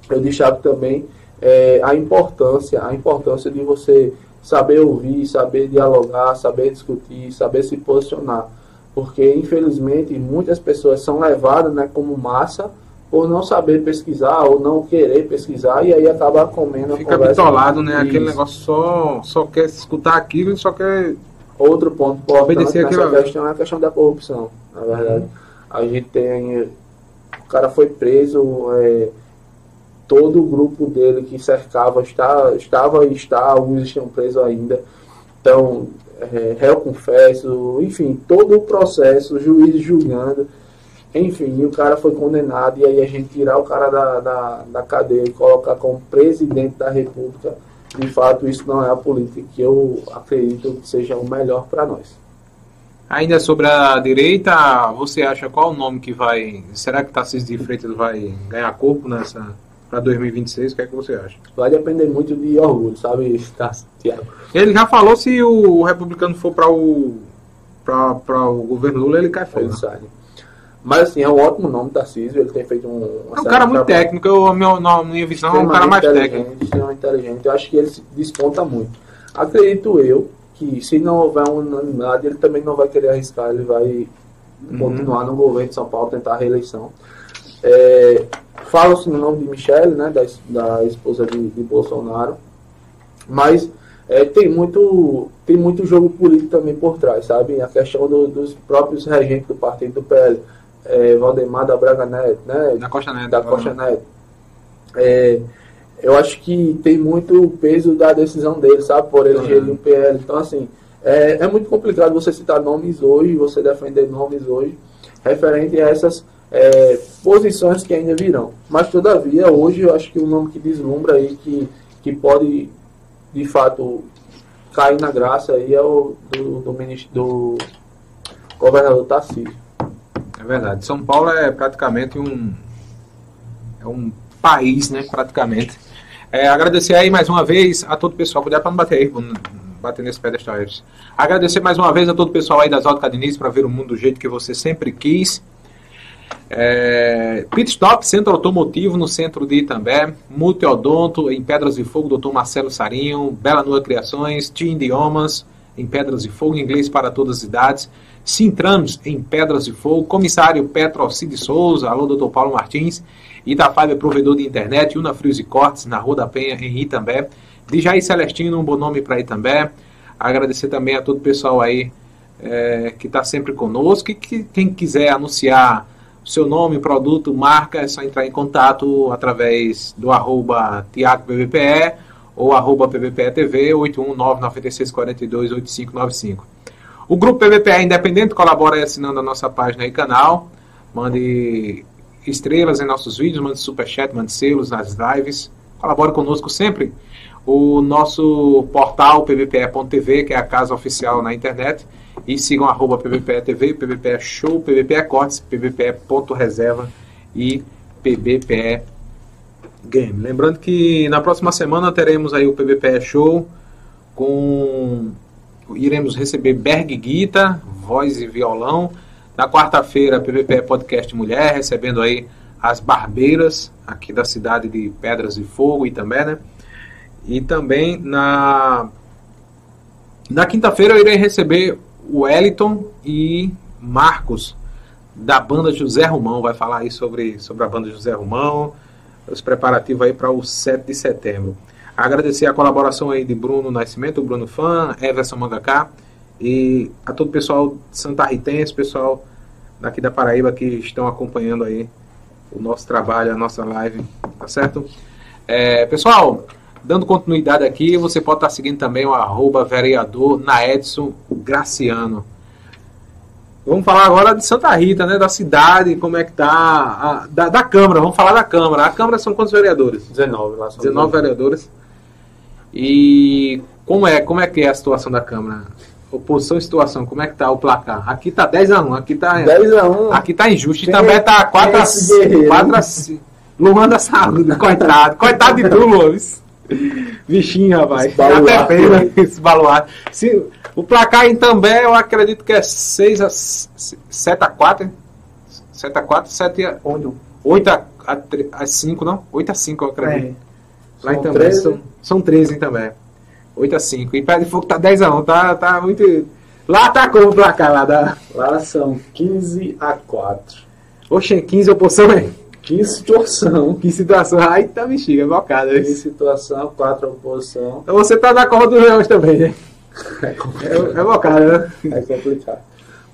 eu destaco também é, a importância, a importância de você saber ouvir, saber dialogar, saber discutir, saber se posicionar. Porque, infelizmente, muitas pessoas são levadas né, como massa por não saber pesquisar ou não querer pesquisar e aí acaba comendo a Fica conversa. bitolado, né? Aquele negócio só, só quer escutar aquilo e só quer. Outro ponto importante Obedecer nessa aquilo questão é a questão da corrupção, na verdade. A gente tem. O cara foi preso, é, todo o grupo dele que cercava está, estava e está, alguns estão presos ainda. Então, é, réu confesso, enfim, todo o processo, o juiz julgando, enfim, o cara foi condenado, e aí a gente tirar o cara da, da, da cadeia e colocar como presidente da república, de fato isso não é a política que eu acredito que seja o melhor para nós. Ainda sobre a direita, você acha qual o nome que vai. Será que Tarcísio de Freitas vai ganhar corpo nessa para 2026? O que é que você acha? Vai depender muito de orgulho, sabe, Tiago? Ele já falou se o republicano for para o para o governo Lula, ele cai fora. Mas assim, é um ótimo nome, Tarcísio. Ele tem feito um. É um cara muito técnico. Eu, meu, na minha visão, é um cara mais técnico. Extremamente inteligente. Eu acho que ele se desponta muito. Acredito eu que se não houver unanimidade, ele também não vai querer arriscar. Ele vai uhum. continuar no governo de São Paulo, tentar a reeleição. É, Fala-se no nome de Michele, né, da, da esposa de, de Bolsonaro, mas é, tem, muito, tem muito jogo político também por trás, sabe? A questão do, dos próprios regentes do partido do PL, é, Valdemar da Braga Neto, né? Da Costa Neto. Da Costa Neto. É, eu acho que tem muito peso da decisão dele, sabe? Por ele gerir um PL. Então, assim, é, é muito complicado você citar nomes hoje, você defender nomes hoje, referente a essas é, posições que ainda virão. Mas, todavia, hoje eu acho que o nome que deslumbra aí, que, que pode, de fato, cair na graça aí é o do, do, ministro, do governador Tarcísio. É verdade. São Paulo é praticamente um, é um país, né, praticamente. É, agradecer aí mais uma vez a todo o pessoal. Cuidado para não bater aí, bater nesse pedestal. Agradecer mais uma vez a todo o pessoal aí das Auto Diniz para ver o mundo do jeito que você sempre quis. É, Pit Stop, Centro Automotivo no centro de Itambé, Multiodonto em Pedras de Fogo, Dr. Marcelo Sarinho, Bela Nua Criações, Tim Idiomas em Pedras de Fogo, inglês para todas as idades, Sintrams em Pedras de Fogo, Comissário Petro Alcide Souza, alô Dr. Paulo Martins, Itafaiba provedor de internet, Una Frios e Cortes na Rua da Penha em Itambé, Dijay Celestino, um bom nome para Itambé, agradecer também a todo o pessoal aí é, que está sempre conosco e que quem quiser anunciar seu nome, produto, marca, é só entrar em contato através do arroba TiagoPBPE ou arroba PBPE 81996428595. O grupo PBPE Independente colabora assinando a nossa página e canal. Mande estrelas em nossos vídeos, mande superchat, mande selos nas lives. Colabore conosco sempre. O nosso portal pbpe.tv, que é a casa oficial na internet, e sigam arroba PBPE PBPE Show, PBPE Cortes, PBPE Ponto Reserva e PBPE Game. Lembrando que na próxima semana teremos aí o PBPE Show com... Iremos receber Berg Guita, voz e violão. Na quarta-feira, PBPE Podcast Mulher, recebendo aí as barbeiras aqui da cidade de Pedras e Fogo e também, né? E também na na quinta-feira eu irei receber Wellington e Marcos, da banda José Romão. Vai falar aí sobre, sobre a banda José Romão, os preparativos aí para o 7 de setembro. Agradecer a colaboração aí de Bruno Nascimento, Bruno Fã, Everson Mangaká e a todo o pessoal de Santa Ritense, pessoal daqui da Paraíba que estão acompanhando aí o nosso trabalho, a nossa live, tá certo? É, pessoal, Dando continuidade aqui, você pode estar seguindo também o arroba vereador Naedson Graciano. Vamos falar agora de Santa Rita, né? Da cidade, como é que tá. A, da, da Câmara, vamos falar da Câmara. A Câmara são quantos vereadores? 19, lá são 19 vereadores. E como é, como é que é a situação da Câmara? Oposição e situação, como é que tá o placar? Aqui tá 10 a 1, aqui tá 10 a 1. Aqui tá injusto e também tá 4 a 4 a 5. Luan da saúde, coitado. Coitado de tu, Luan. Bichinho, rapaz. Até pena esse baluarte. Se, o placar em também eu acredito que é 6 a 7 a 4. 7 a 4, 7 a 8, 8 a, a, a 5, não? 8 a 5 eu acredito. É. Lá em também 13. são, são 13 em também. 8 a 5. E Pé de Fogo tá 10 a 1, tá, tá muito. Lá tá como o placar lá da. Lá são 15 a 4. Oxe, 15 oposição, hein? Que situação. Que situação. Aí tá bexiga, bocada. Que situação, quatro oposição. Então você tá na corda dos leões também, né? É, é bocada, né? É complicado.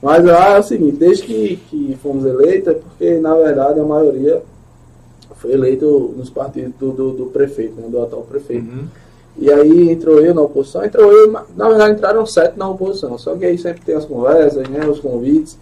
Mas lá é o seguinte, desde que, que fomos eleitos, é porque na verdade a maioria foi eleito nos partidos do, do, do prefeito, né, do atual prefeito. Uhum. E aí entrou eu na oposição, entrou eu, na verdade entraram sete na oposição, só que aí sempre tem as conversas, né, os convites,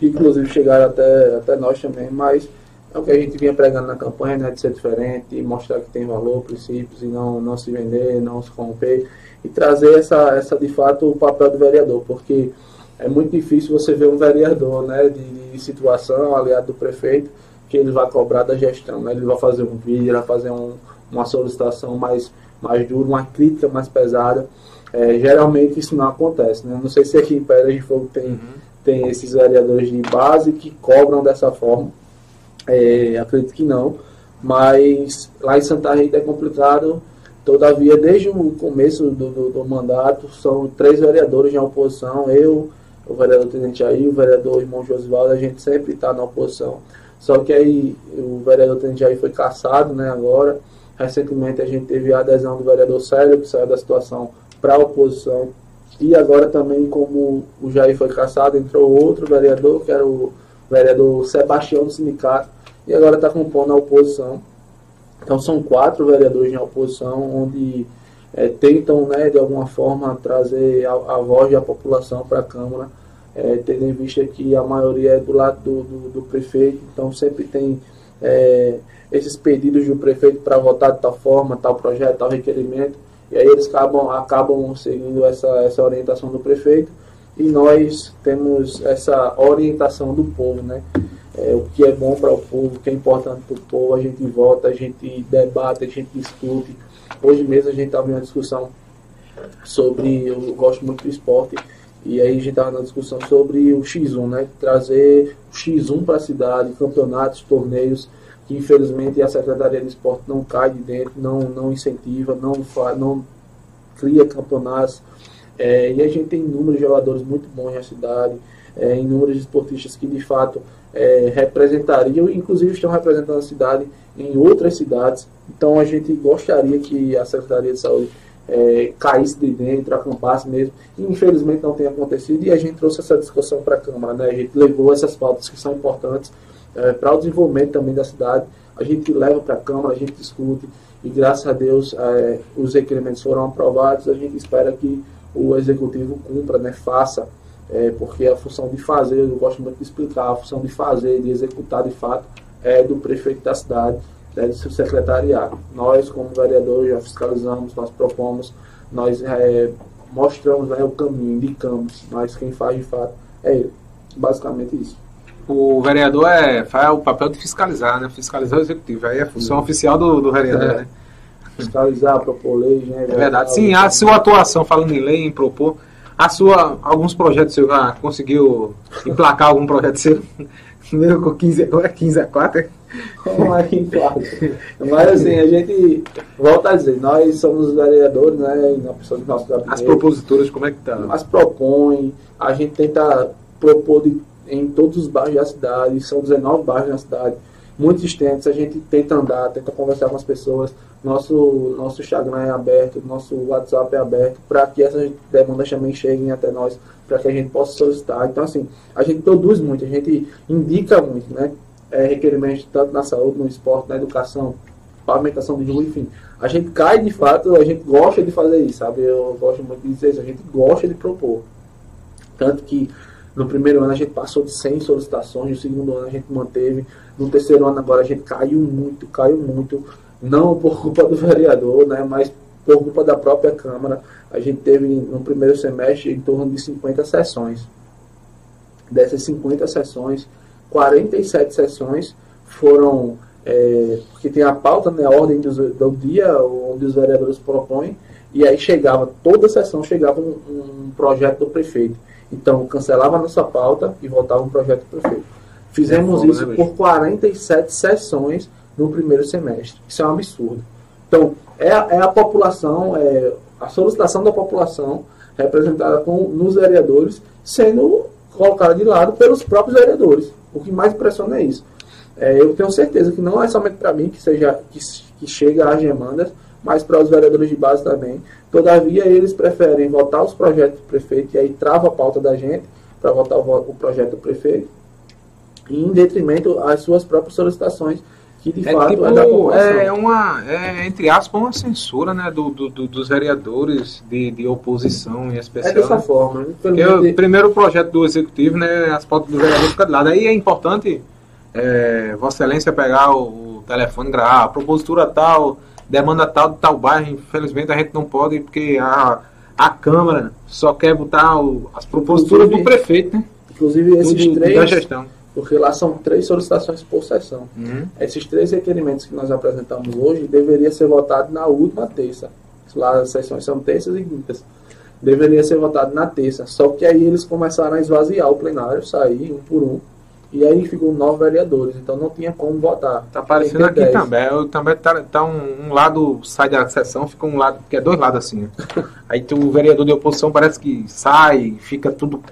que inclusive chegaram até, até nós também, mas é o que a gente vinha pregando na campanha, né, de ser diferente, mostrar que tem valor, princípios, e não, não se vender, não se corromper, e trazer essa, essa de fato o papel do vereador, porque é muito difícil você ver um vereador né, de, de situação, aliado do prefeito, que ele vai cobrar da gestão, né, ele vai fazer um vídeo, ele vai fazer um, uma solicitação mais, mais dura, uma crítica mais pesada, é, geralmente isso não acontece, né? Não sei se aqui em Pedra de Fogo tem, uhum. tem esses vereadores de base que cobram dessa forma. É, acredito que não, mas lá em Santa Rita é complicado. Todavia, desde o começo do, do, do mandato, são três vereadores em oposição. Eu, o vereador Tenente Jair, o vereador irmão Josivaldo, a gente sempre está na oposição. Só que aí o vereador Tenente Jair foi caçado, né, agora. Recentemente a gente teve a adesão do vereador Célio, que saiu da situação para a oposição. E agora também, como o Jair foi caçado, entrou outro vereador, que era o vereador Sebastião do Sindicato, e agora está compondo a oposição. Então são quatro vereadores na oposição, onde é, tentam, né, de alguma forma, trazer a, a voz da população para a Câmara, é, tendo em vista que a maioria é do lado do, do, do prefeito, então sempre tem é, esses pedidos do prefeito para votar de tal forma, tal projeto, tal requerimento, e aí eles acabam, acabam seguindo essa, essa orientação do prefeito, e nós temos essa orientação do povo, né? É, o que é bom para o povo, o que é importante para o povo, a gente vota, a gente debate, a gente discute. Hoje mesmo a gente estava em uma discussão sobre, eu gosto muito do esporte, e aí a gente estava na discussão sobre o X1, né? Trazer o X1 para a cidade, campeonatos, torneios, que infelizmente a Secretaria de Esporte não cai de dentro, não, não incentiva, não, não cria campeonatos. É, e a gente tem inúmeros jogadores muito bons na cidade, é, inúmeros esportistas que de fato é, representariam, inclusive estão representando a cidade em outras cidades. Então a gente gostaria que a Secretaria de Saúde é, caísse de dentro, acampasse mesmo. E, infelizmente não tem acontecido e a gente trouxe essa discussão para a Câmara. Né? A gente levou essas pautas que são importantes é, para o desenvolvimento também da cidade. A gente leva para a Câmara, a gente discute e graças a Deus é, os requerimentos foram aprovados. A gente espera que o Executivo cumpra, né, faça é, porque a função de fazer, eu gosto muito de explicar, a função de fazer, de executar de fato, é do prefeito da cidade, é do seu secretariado. Nós, como vereadores, já fiscalizamos, nós propomos, nós é, mostramos né, o caminho, indicamos, mas quem faz de fato é ele. Basicamente isso. O vereador é, faz o papel de fiscalizar, né? Fiscalizar o executivo. Aí é a função Sim. oficial do, do vereador, é. né? Fiscalizar, propor lei, né? É verdade. Sim, a sua atuação, falando em lei, em propor, a sua, alguns projetos você já conseguiu emplacar algum projeto seu? Número com 15, é 15 a 4? Mas assim, a gente volta a dizer, nós somos vereadores, né? Na pessoa do nosso gabinete. As propositoras, como é que tá? As propõem, a gente tenta propor de, em todos os bairros da cidade, são 19 bairros na cidade muito extensos, a gente tenta andar, tenta conversar com as pessoas, nosso, nosso Instagram é aberto, nosso WhatsApp é aberto, para que essas demandas também cheguem até nós, para que a gente possa solicitar. Então, assim, a gente produz muito, a gente indica muito, né? É, requerimentos tanto na saúde, no esporte, na educação, pavimentação de rua, enfim. A gente cai de fato, a gente gosta de fazer isso, sabe? Eu gosto muito de dizer isso, a gente gosta de propor. Tanto que no primeiro ano a gente passou de 100 solicitações, no segundo ano a gente manteve, no terceiro ano agora a gente caiu muito, caiu muito, não por culpa do vereador, né, mas por culpa da própria Câmara. A gente teve no primeiro semestre em torno de 50 sessões. Dessas 50 sessões, 47 sessões foram, é, porque tem a pauta, né, a ordem do, do dia, onde os vereadores propõem, e aí chegava, toda sessão chegava um, um projeto do prefeito. Então, cancelava a nossa pauta e voltava um projeto do prefeito. Fizemos é isso né, por 47 sessões no primeiro semestre. Isso é um absurdo. Então, é, é a população, é a solicitação da população representada com, nos vereadores sendo colocada de lado pelos próprios vereadores. O que mais impressiona é isso. É, eu tenho certeza que não é somente para mim que, seja, que, que chega às demandas, mas para os vereadores de base também. Todavia, eles preferem votar os projetos do prefeito, e aí trava a pauta da gente para votar o, o projeto do prefeito, em detrimento às suas próprias solicitações, que de É, fato tipo, é da é uma, é, entre aspas, uma censura né, do, do- do- dos vereadores de, de oposição em É especial. dessa né? forma. Porque Infelizmente, o primeiro projeto do executivo, né, as pautas do vereador ficam de lado. Aí é importante é, Vossa Excelência pegar o, o telefone e gravar, a propositura tal, demanda tal de tal bairro. Infelizmente a gente não pode, porque a, a Câmara só quer botar o- as proposituras do prefeito, né? inclusive esses do- da três, gestão. Porque lá são três solicitações por sessão. Uhum. Esses três requerimentos que nós apresentamos hoje deveria ser votado na última terça. Lá as sessões são terças e quintas. Deveria ser votado na terça. Só que aí eles começaram a esvaziar o plenário, sair um por um. E aí ficou nove vereadores, então não tinha como votar. Tá aparecendo aqui dez. também. Eu, também tá, tá um, um lado sai da sessão, fica um lado, porque é dois lados assim. né? Aí tu, o vereador de oposição parece que sai, fica tudo.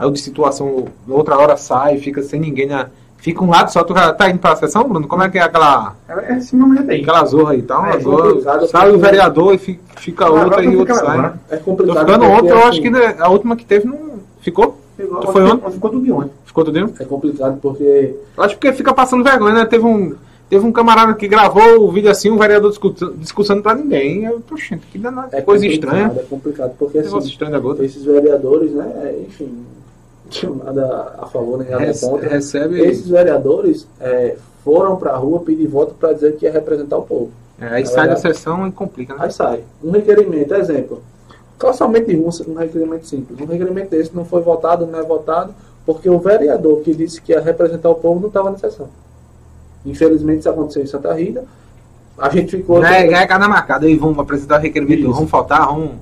Aí o de situação, outra hora sai, fica sem ninguém na. Fica um lado só, tu tá indo pra sessão, Bruno? Como é que é aquela, É esse momento aí. aquela zorra aí? Tá uma É zorra. Sai o vereador e fica, fica Agora outra e outro sai. agora. É Tô complicado. ficando porque, ontem, eu acho assim, que né, a última que teve não. Ficou? Ficou, Tu foi ontem? Ficou tudo ontem. Ficou tudo bem? É complicado porque Eu acho que fica passando vergonha, né? Teve um, teve um camarada que gravou o vídeo assim, um vereador discu- discussando pra ninguém. Eu tô achando que danado. é coisa estranha. É complicado porque assim, esses vereadores, né, enfim, não tinha nada a favor nem nada Rece- contra. recebe. Esses vereadores é, foram para a rua pedir voto para dizer que ia representar o povo. É, aí É sai da verdade. sessão e complica, né? Aí sai. Um requerimento, exemplo. Calçamento de rua, um requerimento simples. Um requerimento desse não foi votado, não é votado, porque o vereador que disse que ia representar o povo não estava na sessão. Infelizmente isso aconteceu em Santa Rita. A gente ficou. Já é, já é cada marcada. Aí vamos apresentar o requerimento, Isso. vamos faltar, vamos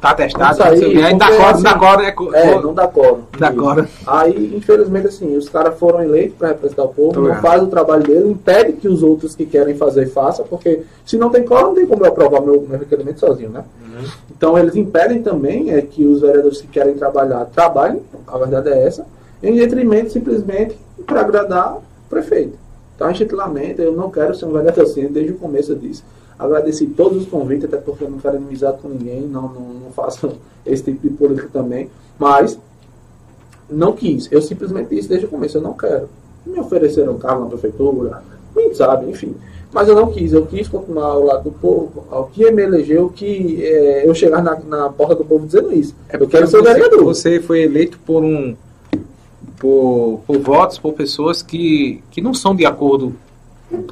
tá testado. Isso aí, não. Aí dá cora, assim, dá cora, né? É, não dá coro. Dá cora. Aí, infelizmente, assim, os caras foram eleitos para representar o povo, Tô não ligado. faz o trabalho dele, impede que os outros que querem fazer façam, porque se não tem coro, não tem como eu aprovar meu, meu requerimento sozinho, né? Uhum. Então eles impedem também é, que os vereadores que querem trabalhar trabalhem, a verdade é essa, em detrimento simplesmente para agradar o prefeito. Então a gente lamenta, eu não quero ser um vereador assim, desde o começo eu disse. Agradeci todos os convites, até porque eu não quero inimizade com ninguém, não, não, não faço esse tipo de política também, mas não quis. Eu simplesmente disse desde o começo, eu não quero. Me ofereceram um cargo na prefeitura, quem sabe, enfim. Mas eu não quis, eu quis continuar ao lado do povo, ao que me elegeu, que é, eu chegar na, na porta do povo dizendo isso. eu quero ser vereador. você foi eleito por um. Por, por votos, por pessoas que, que não são de acordo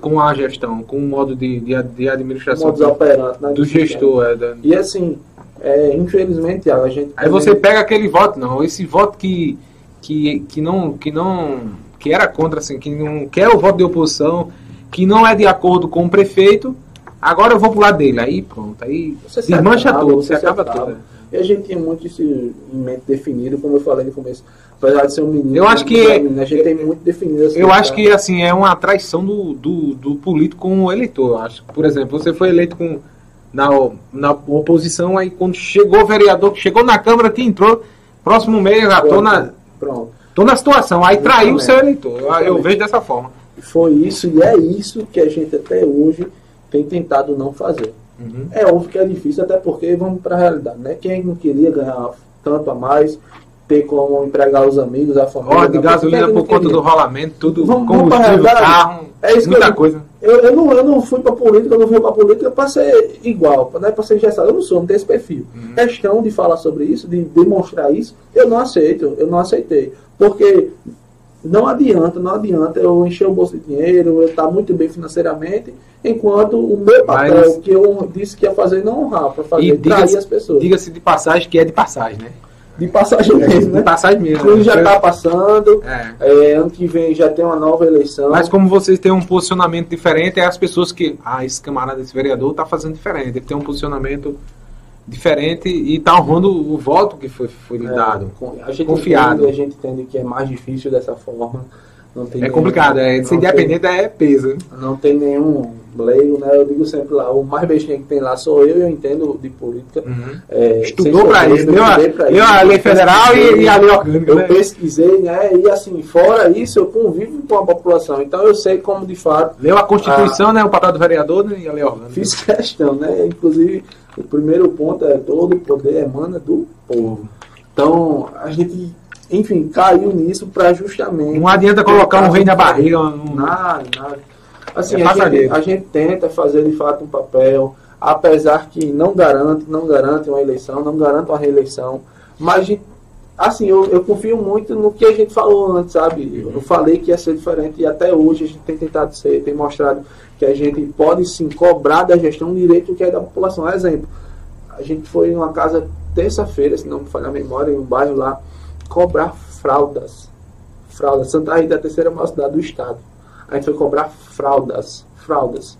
com a gestão, com o modo de, de, de administração modus do, operandi, né, do gestor. é, da- E assim, é, infelizmente, a gente. Aí você pega aquele voto, não, esse voto que, que, que não que não que era contra assim, que não quer o voto de oposição, que não é de acordo com o prefeito, agora eu vou pro lado dele. Aí pronto, aí Você desmancha acaba, tudo, você acaba acaba. tudo. E a gente tinha muito isso em mente definido, como eu falei no começo. Apesar de ser um menino, Eu acho né, que- menino, a gente tem muito definido assim. Eu acho que assim é uma traição do, do, do político com o eleitor. Eu acho. Por exemplo, você foi eleito com na, na oposição, aí quando chegou o vereador, que chegou na Câmara, que entrou, próximo mês já tô na, Pronto. tô na situação. Aí traiu o seu eleitor. Eu, eu vejo dessa forma. Foi isso e é isso que a gente até hoje tem tentado não fazer. Uhum. É óbvio que é difícil, até porque vamos para a realidade, né? Quem não queria ganhar tanto a mais, ter como empregar os amigos, a família. Óleo de né? gasolina por conta do rolamento, tudo, Vamos- vamos combustível, realidade? carro, É isso que muita eu- coisa. Eu, eu, não, eu não fui para política, eu não fui para política para ser igual, né, para ser engessado. Eu não sou, não tenho esse perfil. Uhum. Questão de falar sobre isso, de demonstrar isso, eu não aceito, eu não aceitei. Porque não adianta, não adianta eu encher o bolso de dinheiro, eu estar muito bem financeiramente, enquanto o meu papel, Mas- que eu disse que ia fazer, não honrar, para fazer, trair diga-se as pessoas. diga de passagem que é de passagem, né? De passagem mesmo, De né? passagem mesmo. Cruz já né? está passando, É. é, ano que vem já tem uma nova eleição. Mas como vocês têm um posicionamento diferente, é as pessoas que. Ah, esse camarada, esse vereador tá fazendo diferente. Ele tem um posicionamento diferente e tá honrando o voto que foi, foi lhe É, dado. a gente Confiado. Entende, a gente entende que é mais difícil dessa forma. Não tem É nenhum- complicado, é. Ser tem- independente é peso. Não tem nenhum leigo, né? Eu digo sempre lá, o mais bestinha que tem lá sou eu eu entendo de política. Uhum. É, Estudou soberba, isso, leu a, leu a lei federal e, e a lei orgânica. Eu né? pesquisei, né? E assim, fora isso, eu convivo com a população. Então eu sei como de fato Leu a Constituição, né? O papel do vereador né, e a lei orgânica. fiz questão, né? Inclusive, o primeiro ponto é todo o poder emana do povo. Então, a gente, enfim, caiu nisso para justamente. Não adianta colocar um rei na barriga. Um... Nada, nada. Assim, É a, gente, a gente tenta fazer de fato um papel, apesar que não garante, não garante uma eleição, não garante uma reeleição, mas a gente- assim, eu, eu confio muito no que a gente falou antes, sabe? Eu falei que ia ser diferente e até hoje a gente tem tentado ser, tem mostrado que a gente pode sim cobrar da gestão um direito que é da população. Exemplo, a gente foi em uma casa terça-feira, se não me falha a memória, em um bairro lá, cobrar fraldas. Fraldas. Santa Rita é a terceira maior cidade do estado. A gente foi cobrar fraldas. Fraldas.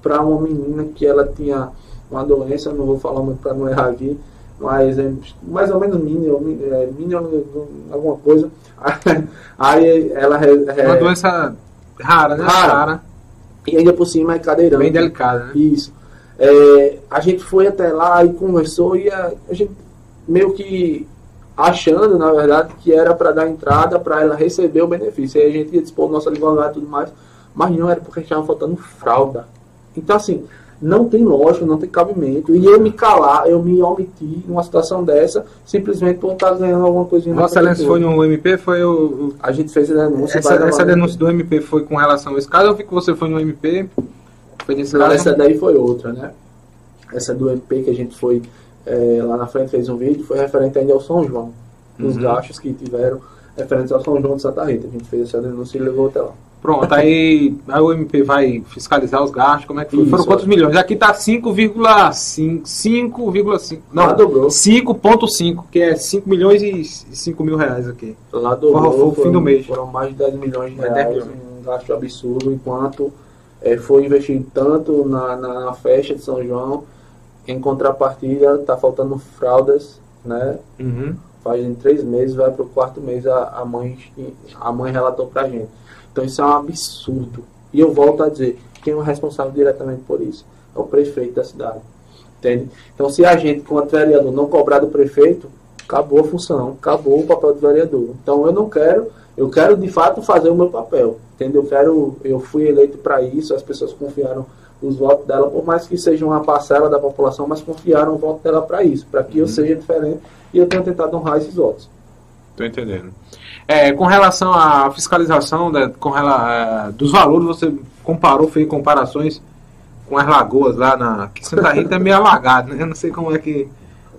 Para uma menina que ela tinha uma doença, não vou falar muito para não errar aqui, mas é mais ou menos mini, ou mini, é, mini ou alguma coisa. Aí ela. É uma doença rara, né? Rara. E ainda por cima é cadeirante. Bem delicada, né? Isso. É, a gente foi até lá e conversou e a, a gente meio que achando, na verdade, que era para dar entrada para ela receber o benefício. Aí a gente ia dispor o nosso advogado e tudo mais, mas não era porque estava faltando fralda. Então, assim, não tem lógica, não tem cabimento. E eu me calar, eu me omitir numa situação dessa, simplesmente por estar ganhando alguma coisinha Vossa Excelência foi no MP, foi o. A gente fez a denúncia. essa, essa denúncia do MP foi com relação a esse caso? Vi que você foi no MP. Foi nesse Não, caso? essa daí foi outra, né? Essa do MP que a gente foi é, lá na frente, fez um vídeo, foi referente ainda ao São João. Os Uhum. gastos que tiveram referentes ao São João de Santa Rita. A gente fez essa denúncia e levou até lá. Pronto, aí, aí o MP vai fiscalizar os gastos, como é que foi? Isso. Foram quantos milhões? Aqui tá 5,5. 5,5. Não, Lá dobrou. 5,5, que é 5 milhões e 5 mil reais aqui. Lá dobrou. Foi o fim do mês. Foram mais de 10 milhões de Mais 10 reais. milhões. Um gasto absurdo, enquanto é, foi investido tanto na, na, na festa de São João, em contrapartida, tá faltando fraldas, né? Uhum. faz em três meses, vai para o quarto mês a, a mãe a mãe relatou para gente. Então isso é um absurdo. E eu volto a dizer, quem é o responsável diretamente por isso é o prefeito da cidade. Entende? Então se a gente, como vereador, não cobrar do prefeito, acabou a função, acabou o papel do vereador. Então eu não quero, eu quero de fato fazer o meu papel. Entendeu? Eu quero, eu fui eleito para isso, as pessoas confiaram os votos dela, por mais que seja uma parcela da população, mas confiaram o voto dela para isso, para que eu seja diferente e eu tenho tentado honrar esses votos. Tô entendendo. É, com relação à fiscalização né, com rela- é, dos valores, você comparou, fez comparações com as lagoas lá na. Que Santa Rita é meio alagado, né? Eu não sei como é que.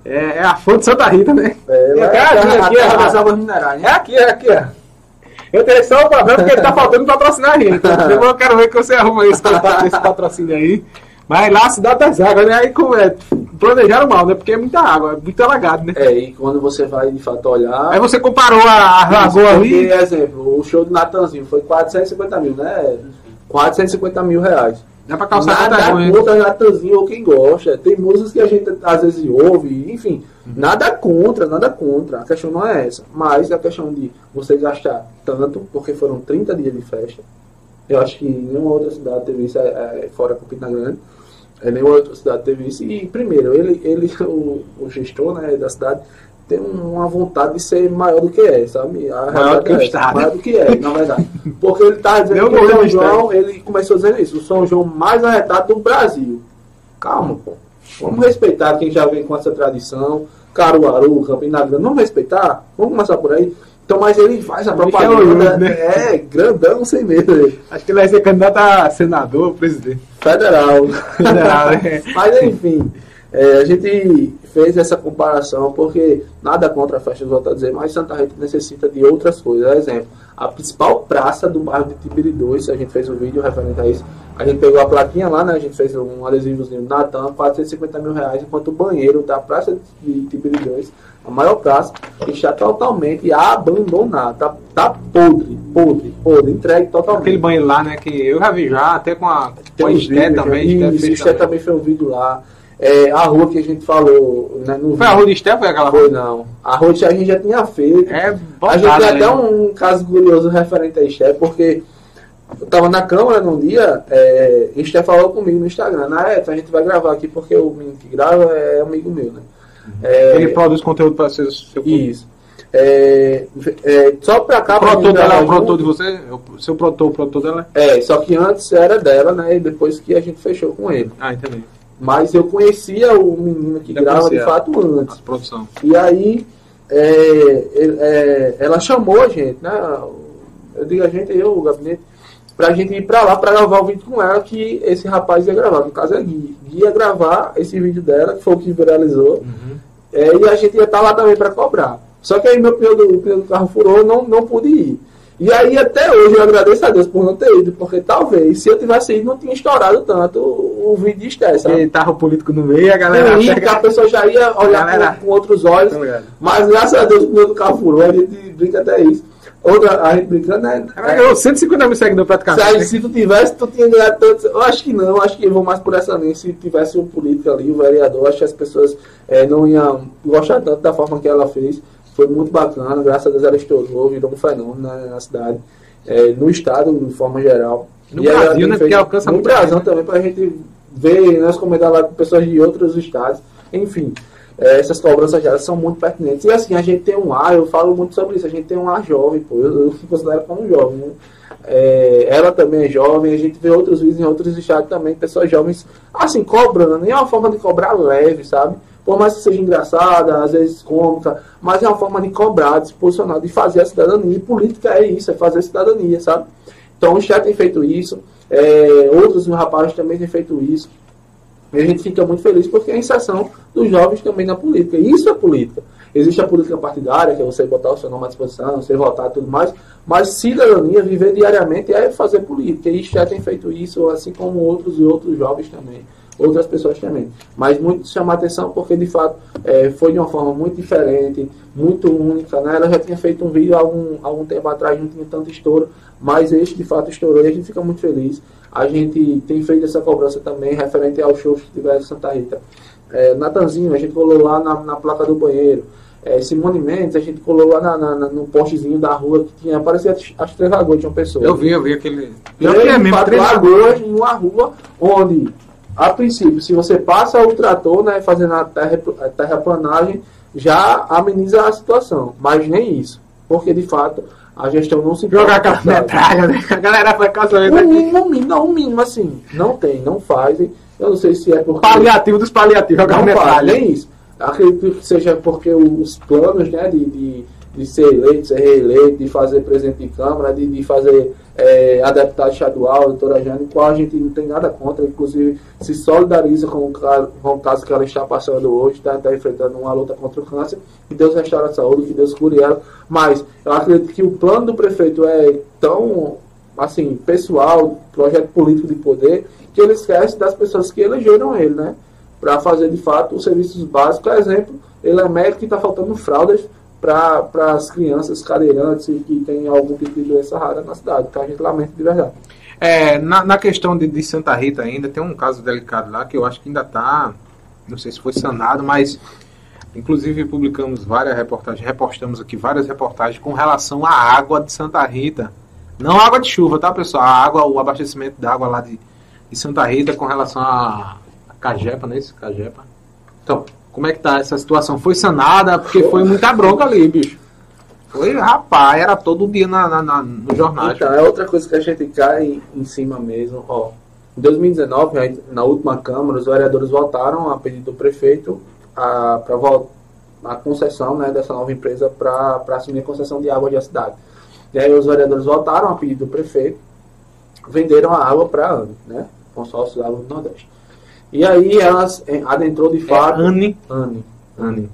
É, é a fonte de Santa Rita, né? É, É, cara, aqui, aqui, ó. das águas minerais, É né? aqui, é aqui, ó. Eu tenho só o problema porque tá faltando patrocinar a gente. Depois eu quero ver que você arruma esse, esse patrocínio aí. Mas lá a cidade das águas, né? Aí como é, planejaram mal, né? Porque é muita água, é muito alagado, né? É, e quando você vai de fato olhar. Aí você comparou a, a lagoa ali. exemplo, o show do Natanzinho foi 450 mil, né? 450 mil reais. Dá pra calçar nada contra Natanzinho ou quem gosta. Tem músicas que a gente às vezes ouve, enfim. Nada contra, nada contra. A questão não é essa. Mas a questão de você gastar tanto, porque foram 30 dias de festa. Eu acho que nenhuma outra cidade teve isso, é, é, fora Campina Grande. É, nenhuma outra cidade teve isso. E primeiro, ele, ele o, o gestor né, da cidade tem uma vontade de ser maior do que é, sabe? A Maior que o é essa, Estado. Maior do que é, na verdade. Porque ele tá dizendo que o São. João, ele começou dizendo isso, o São João mais arretado do Brasil. Calma, pô. Vamos respeitar quem já vem com essa tradição. Caruaru, Campina Grande, vamos respeitar? Vamos começar por aí? Então, mas ele faz a Michel propaganda, Lula, né? é, grandão, sem medo. Acho que ele vai ser candidato a senador ou presidente. Federal. Federal, né? Mas enfim, é, a gente fez essa comparação porque nada contra a festa, volto a dizer, mas Santa Rita necessita de outras coisas. Exemplo, a principal praça do bairro de Tibiri 2, a gente fez um vídeo referente a isso. A gente pegou a plaquinha lá, né? A gente fez um adesivozinho Natan, 450 mil reais, enquanto o banheiro da praça de Tibiri 2, a maior praça, está totalmente abandonado. Tá, tá podre, podre, podre, entregue totalmente. Aquele banheiro lá, né? Que eu já vi já, até com a, com a Esté também. Isso, Esté também um vídeo lá. É, a rua que a gente falou né, no Foi a rua de Esté foi aquela Foi rua? não. A rua que a gente já tinha feito. É a gente tem até né? um caso curioso referente a Esté, porque eu tava na Câmara num dia, é, e Esté falou comigo no Instagram, na época a gente vai gravar aqui porque o menino que grava é amigo meu, né? É, Ele produz conteúdo para ser seu Isso. É, é, só pra cá, O produtor dela é o produtor de você? É o seu produtor, o produtor dela? É, só que antes era dela, né? E depois que a gente fechou com ele. Ah, entendi. Mas eu conhecia o menino que Já grava de fato antes. A produção. E aí é, é, ela chamou a gente, né? Eu digo a gente, eu, o gabinete, pra gente ir pra lá pra gravar o vídeo com ela que esse rapaz ia gravar. No caso é Gui. Gui ia gravar esse vídeo dela, que foi o que viralizou. Uhum. É, e a gente ia estar lá também para cobrar. Só que aí meu pneu do, pneu do carro furou, não, não pude ir. E aí até hoje eu agradeço a Deus por não ter ido, porque talvez se eu tivesse ido não tinha estourado tanto o, o vídeo de estresse. Porque tava o político no meio, a galera. Aí, pega- a pessoa já ia olhar com, com outros olhos. Tá? Mas graças a Deus o pneu do carro furou, a gente brinca até isso. Outra, a gente brincando, né? Ela ganhou 150 mil seguidores Se, praticamente. se tu tivesse, tu tinha ganhado tanto. Eu acho que não, acho que eu vou mais por essa linha. Se tivesse um político ali, o vereador, acho que as pessoas eh, não iam gostar tanto da forma que ela fez. Foi muito bacana, graças a Deus ela estourou, virou um fenômeno na, na cidade, eh, no estado, de forma geral. No E Brasil, né, porque alcança No muita Brasil gente. também, pra gente ver, nós comentar lá com pessoas de outros estados. Enfim, eh, essas cobranças já são muito pertinentes. E assim, a gente tem um ar, eu falo muito sobre isso, a gente tem um ar jovem, pô, eu, eu considero como jovem, né? É, ela também é jovem, a gente vê outros vídeos em outros estados também, pessoas jovens, assim, cobrando, é uma forma de cobrar leve, sabe? Por mais que seja engraçada, às vezes cômica, mas é uma forma de cobrar, de se posicionar, de fazer a cidadania. E política é isso, é fazer cidadania, sabe? Então o chat tem feito isso, é, outros rapazes também têm feito isso. E a gente fica muito feliz porque é a inserção dos jovens também na política. Isso é política. Existe a política partidária, que é você botar o seu nome à disposição, você votar e tudo mais. Mas cidadania, viver diariamente, é fazer política. E já tem feito isso, assim como outros e outros jovens também. Outras pessoas também. Mas muito chama a atenção porque, de fato, eh, foi de uma forma muito diferente, muito única. Né? Ela já tinha feito um vídeo há algum, algum tempo atrás, não tinha tanto estouro. Mas este, de fato, estourou e a gente fica muito feliz. A gente tem feito essa cobrança também referente aos shows que tiveram em Santa Rita. É, Natanzinho, a gente colou lá na, na placa do banheiro. É, Simone Mendes, a gente colou lá na, na- no postezinho da rua que tinha, parecia as, as três lagoas de uma pessoa. Eu vi, eu vi aquele. Eu vi aí, mesmo, quatro três lagoas em uma rua onde, a princípio, se você passa o trator, né, fazendo a terra- a terraplanagem, já ameniza a situação. Mas nem isso. Porque, de fato, a gestão não se Jogar aquela metralha, né? A galera foi caçando O aqui. mínimo, mínimo, não, o mínimo, assim, não tem, não fazem. Eu não sei se é porque. Paliativo dos paliativos, jogar não faz, metralha. nem isso. Acredito que seja porque os planos, né, de, de, de ser eleito, ser reeleito, de fazer presidente de Câmara, de, de fazer é, a deputada estadual, a doutora Jane, qual a gente não tem nada contra, inclusive se solidariza com o, com o caso que ela está passando hoje, está tá enfrentando uma luta contra o câncer, que Deus restaure a saúde, que Deus cure ela, mas eu acredito que o plano do prefeito é tão, assim, pessoal, projeto político de poder, que ele esquece das pessoas que elegeram ele, né? Para fazer de fato os serviços básicos. Por exemplo, ele é médico e está faltando fraldas para as crianças cadeirantes e que têm algum tipo de doença rara na cidade, que a gente lamenta de verdade. É, na, na questão de, de Santa Rita ainda, tem um caso delicado lá que eu acho que ainda está, não sei se foi sanado, mas inclusive publicamos várias reportagens, repostamos aqui várias reportagens com relação à água de Santa Rita. Não água de chuva, tá pessoal? A água, o abastecimento da água lá de, de Santa Rita com relação a, a Cajepa, não é isso? Cajepa. Então, como é que tá essa situação? Foi sanada? Porque foi muita bronca ali, bicho. Foi, rapaz, era todo dia na, na, na, no jornal. Então, é outra coisa que a gente cai em cima mesmo. Ó, em 2019, aí, na última Câmara, os vereadores votaram a pedido do prefeito para a concessão né, dessa nova empresa para assumir a concessão de água da cidade. E aí os vereadores votaram a pedido do prefeito, venderam a água para a ANE, né, consórcio de água do Nordeste. E aí elas eh, adentrou de É, fato... Anne. ANE. Anne.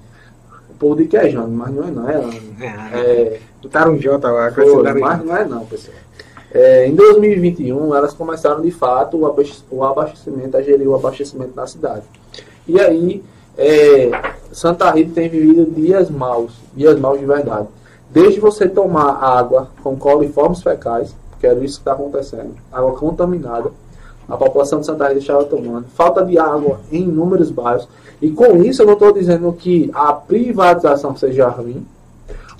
O povo diz que é Jane, mas não é não, é ANE. É, É, botaram um J lá, foi, mas não é não, pessoal. É, em 2021, elas começaram de fato o abastecimento, a gerir o abastecimento na cidade. E aí, é, Santa Rita tem vivido dias maus, dias maus de verdade. Desde você tomar água com coliformes fecais, que era isso que está acontecendo, água contaminada, a população de Santa Rita estava tomando, falta de água em inúmeros bairros, e com isso eu não estou dizendo que a privatização seja ruim,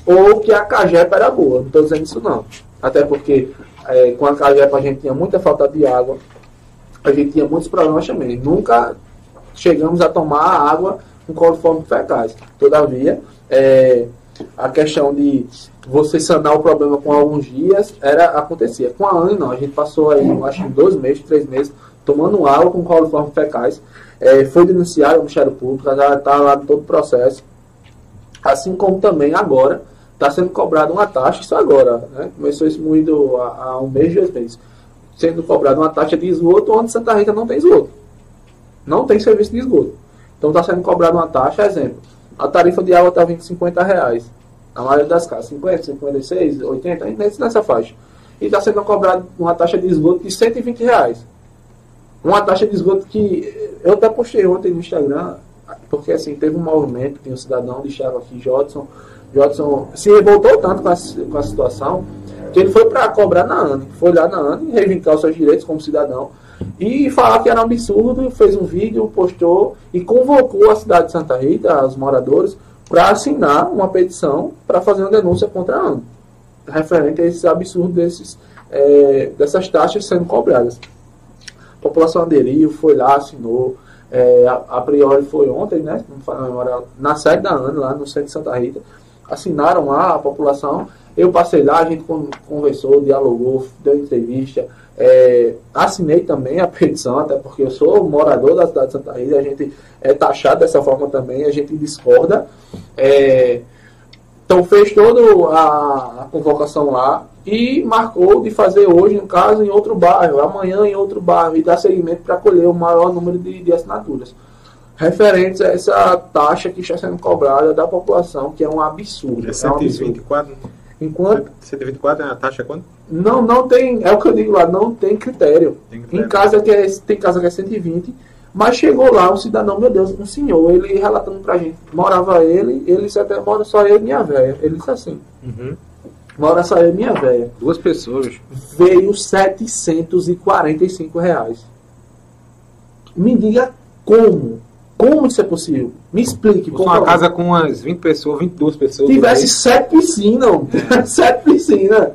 ou que a Cajepa era boa. Não estou dizendo isso não. Até porque é, com a Cajepa a gente tinha muita falta de água, a gente tinha muitos problemas também. Nunca chegamos a tomar água com coliformes fecais. Todavia, é, a questão de você sanar o problema com alguns dias era acontecia. Com a ANE não, a gente passou aí, acho dois meses, três meses, tomando água com coliformes fecais. É, foi denunciado ao Ministério Público, já está lá em todo o processo. Assim como também agora está sendo cobrada uma taxa, isso agora, né? começou esse moído há, há um mês, dois meses. sendo cobrada uma taxa de esgoto onde Santa Rita não tem esgoto. Não tem serviço de esgoto. Então está sendo cobrada uma taxa, exemplo, a tarifa de água está vindo 50 reais. Na maioria das casas, 50, 56, 80, nessa faixa. E está sendo cobrada uma taxa de esgoto de 120 reais. Uma taxa de esgoto que eu até postei ontem no Instagram, porque assim, teve um movimento, tem um cidadão de Chaco aqui, Jodson. Jodson se revoltou tanto com a, com a situação que ele foi para cobrar na ANE. Foi lá na ANE, reivindicar os seus direitos como cidadão e falar que era um absurdo, fez um vídeo, postou e convocou a cidade de Santa Rita, os moradores, para assinar uma petição para fazer uma denúncia contra a ANE, referente a esse absurdo desses, é, dessas taxas sendo cobradas. A população aderiu, foi lá, assinou. É, a, a, priori foi ontem, né? Na sede da ANE, lá no centro de Santa Rita. Assinaram lá a população. Eu passei lá, a gente conversou, dialogou, deu entrevista. É, assinei também a petição, até porque eu sou morador da cidade de Santa Rita, a gente é taxado dessa forma também, a gente discorda. É, então fez toda a, a, convocação lá e marcou de fazer hoje, no caso, em outro bairro, amanhã em outro bairro, e dar seguimento para colher o maior número de, de assinaturas. Referentes a essa taxa que está sendo cobrada da população, que é um absurdo. É 124? É um Enquanto. 124 é a taxa quanto? Não, não tem. É o que eu digo lá, não tem critério. Tem critério. Em casa que é, tem casa que é 120. Mas chegou lá um cidadão, meu Deus, um senhor, ele relatando pra gente. Morava ele, ele disse até, mora só eu e minha velha. Ele disse assim. Uhum. Mora só eu e minha velha. Duas pessoas. Veio 745 reais. Me diga como como isso é possível? Me explique. Como uma casa com umas 20 pessoas, 22 pessoas. Tivesse sete piscinas, sete piscinas.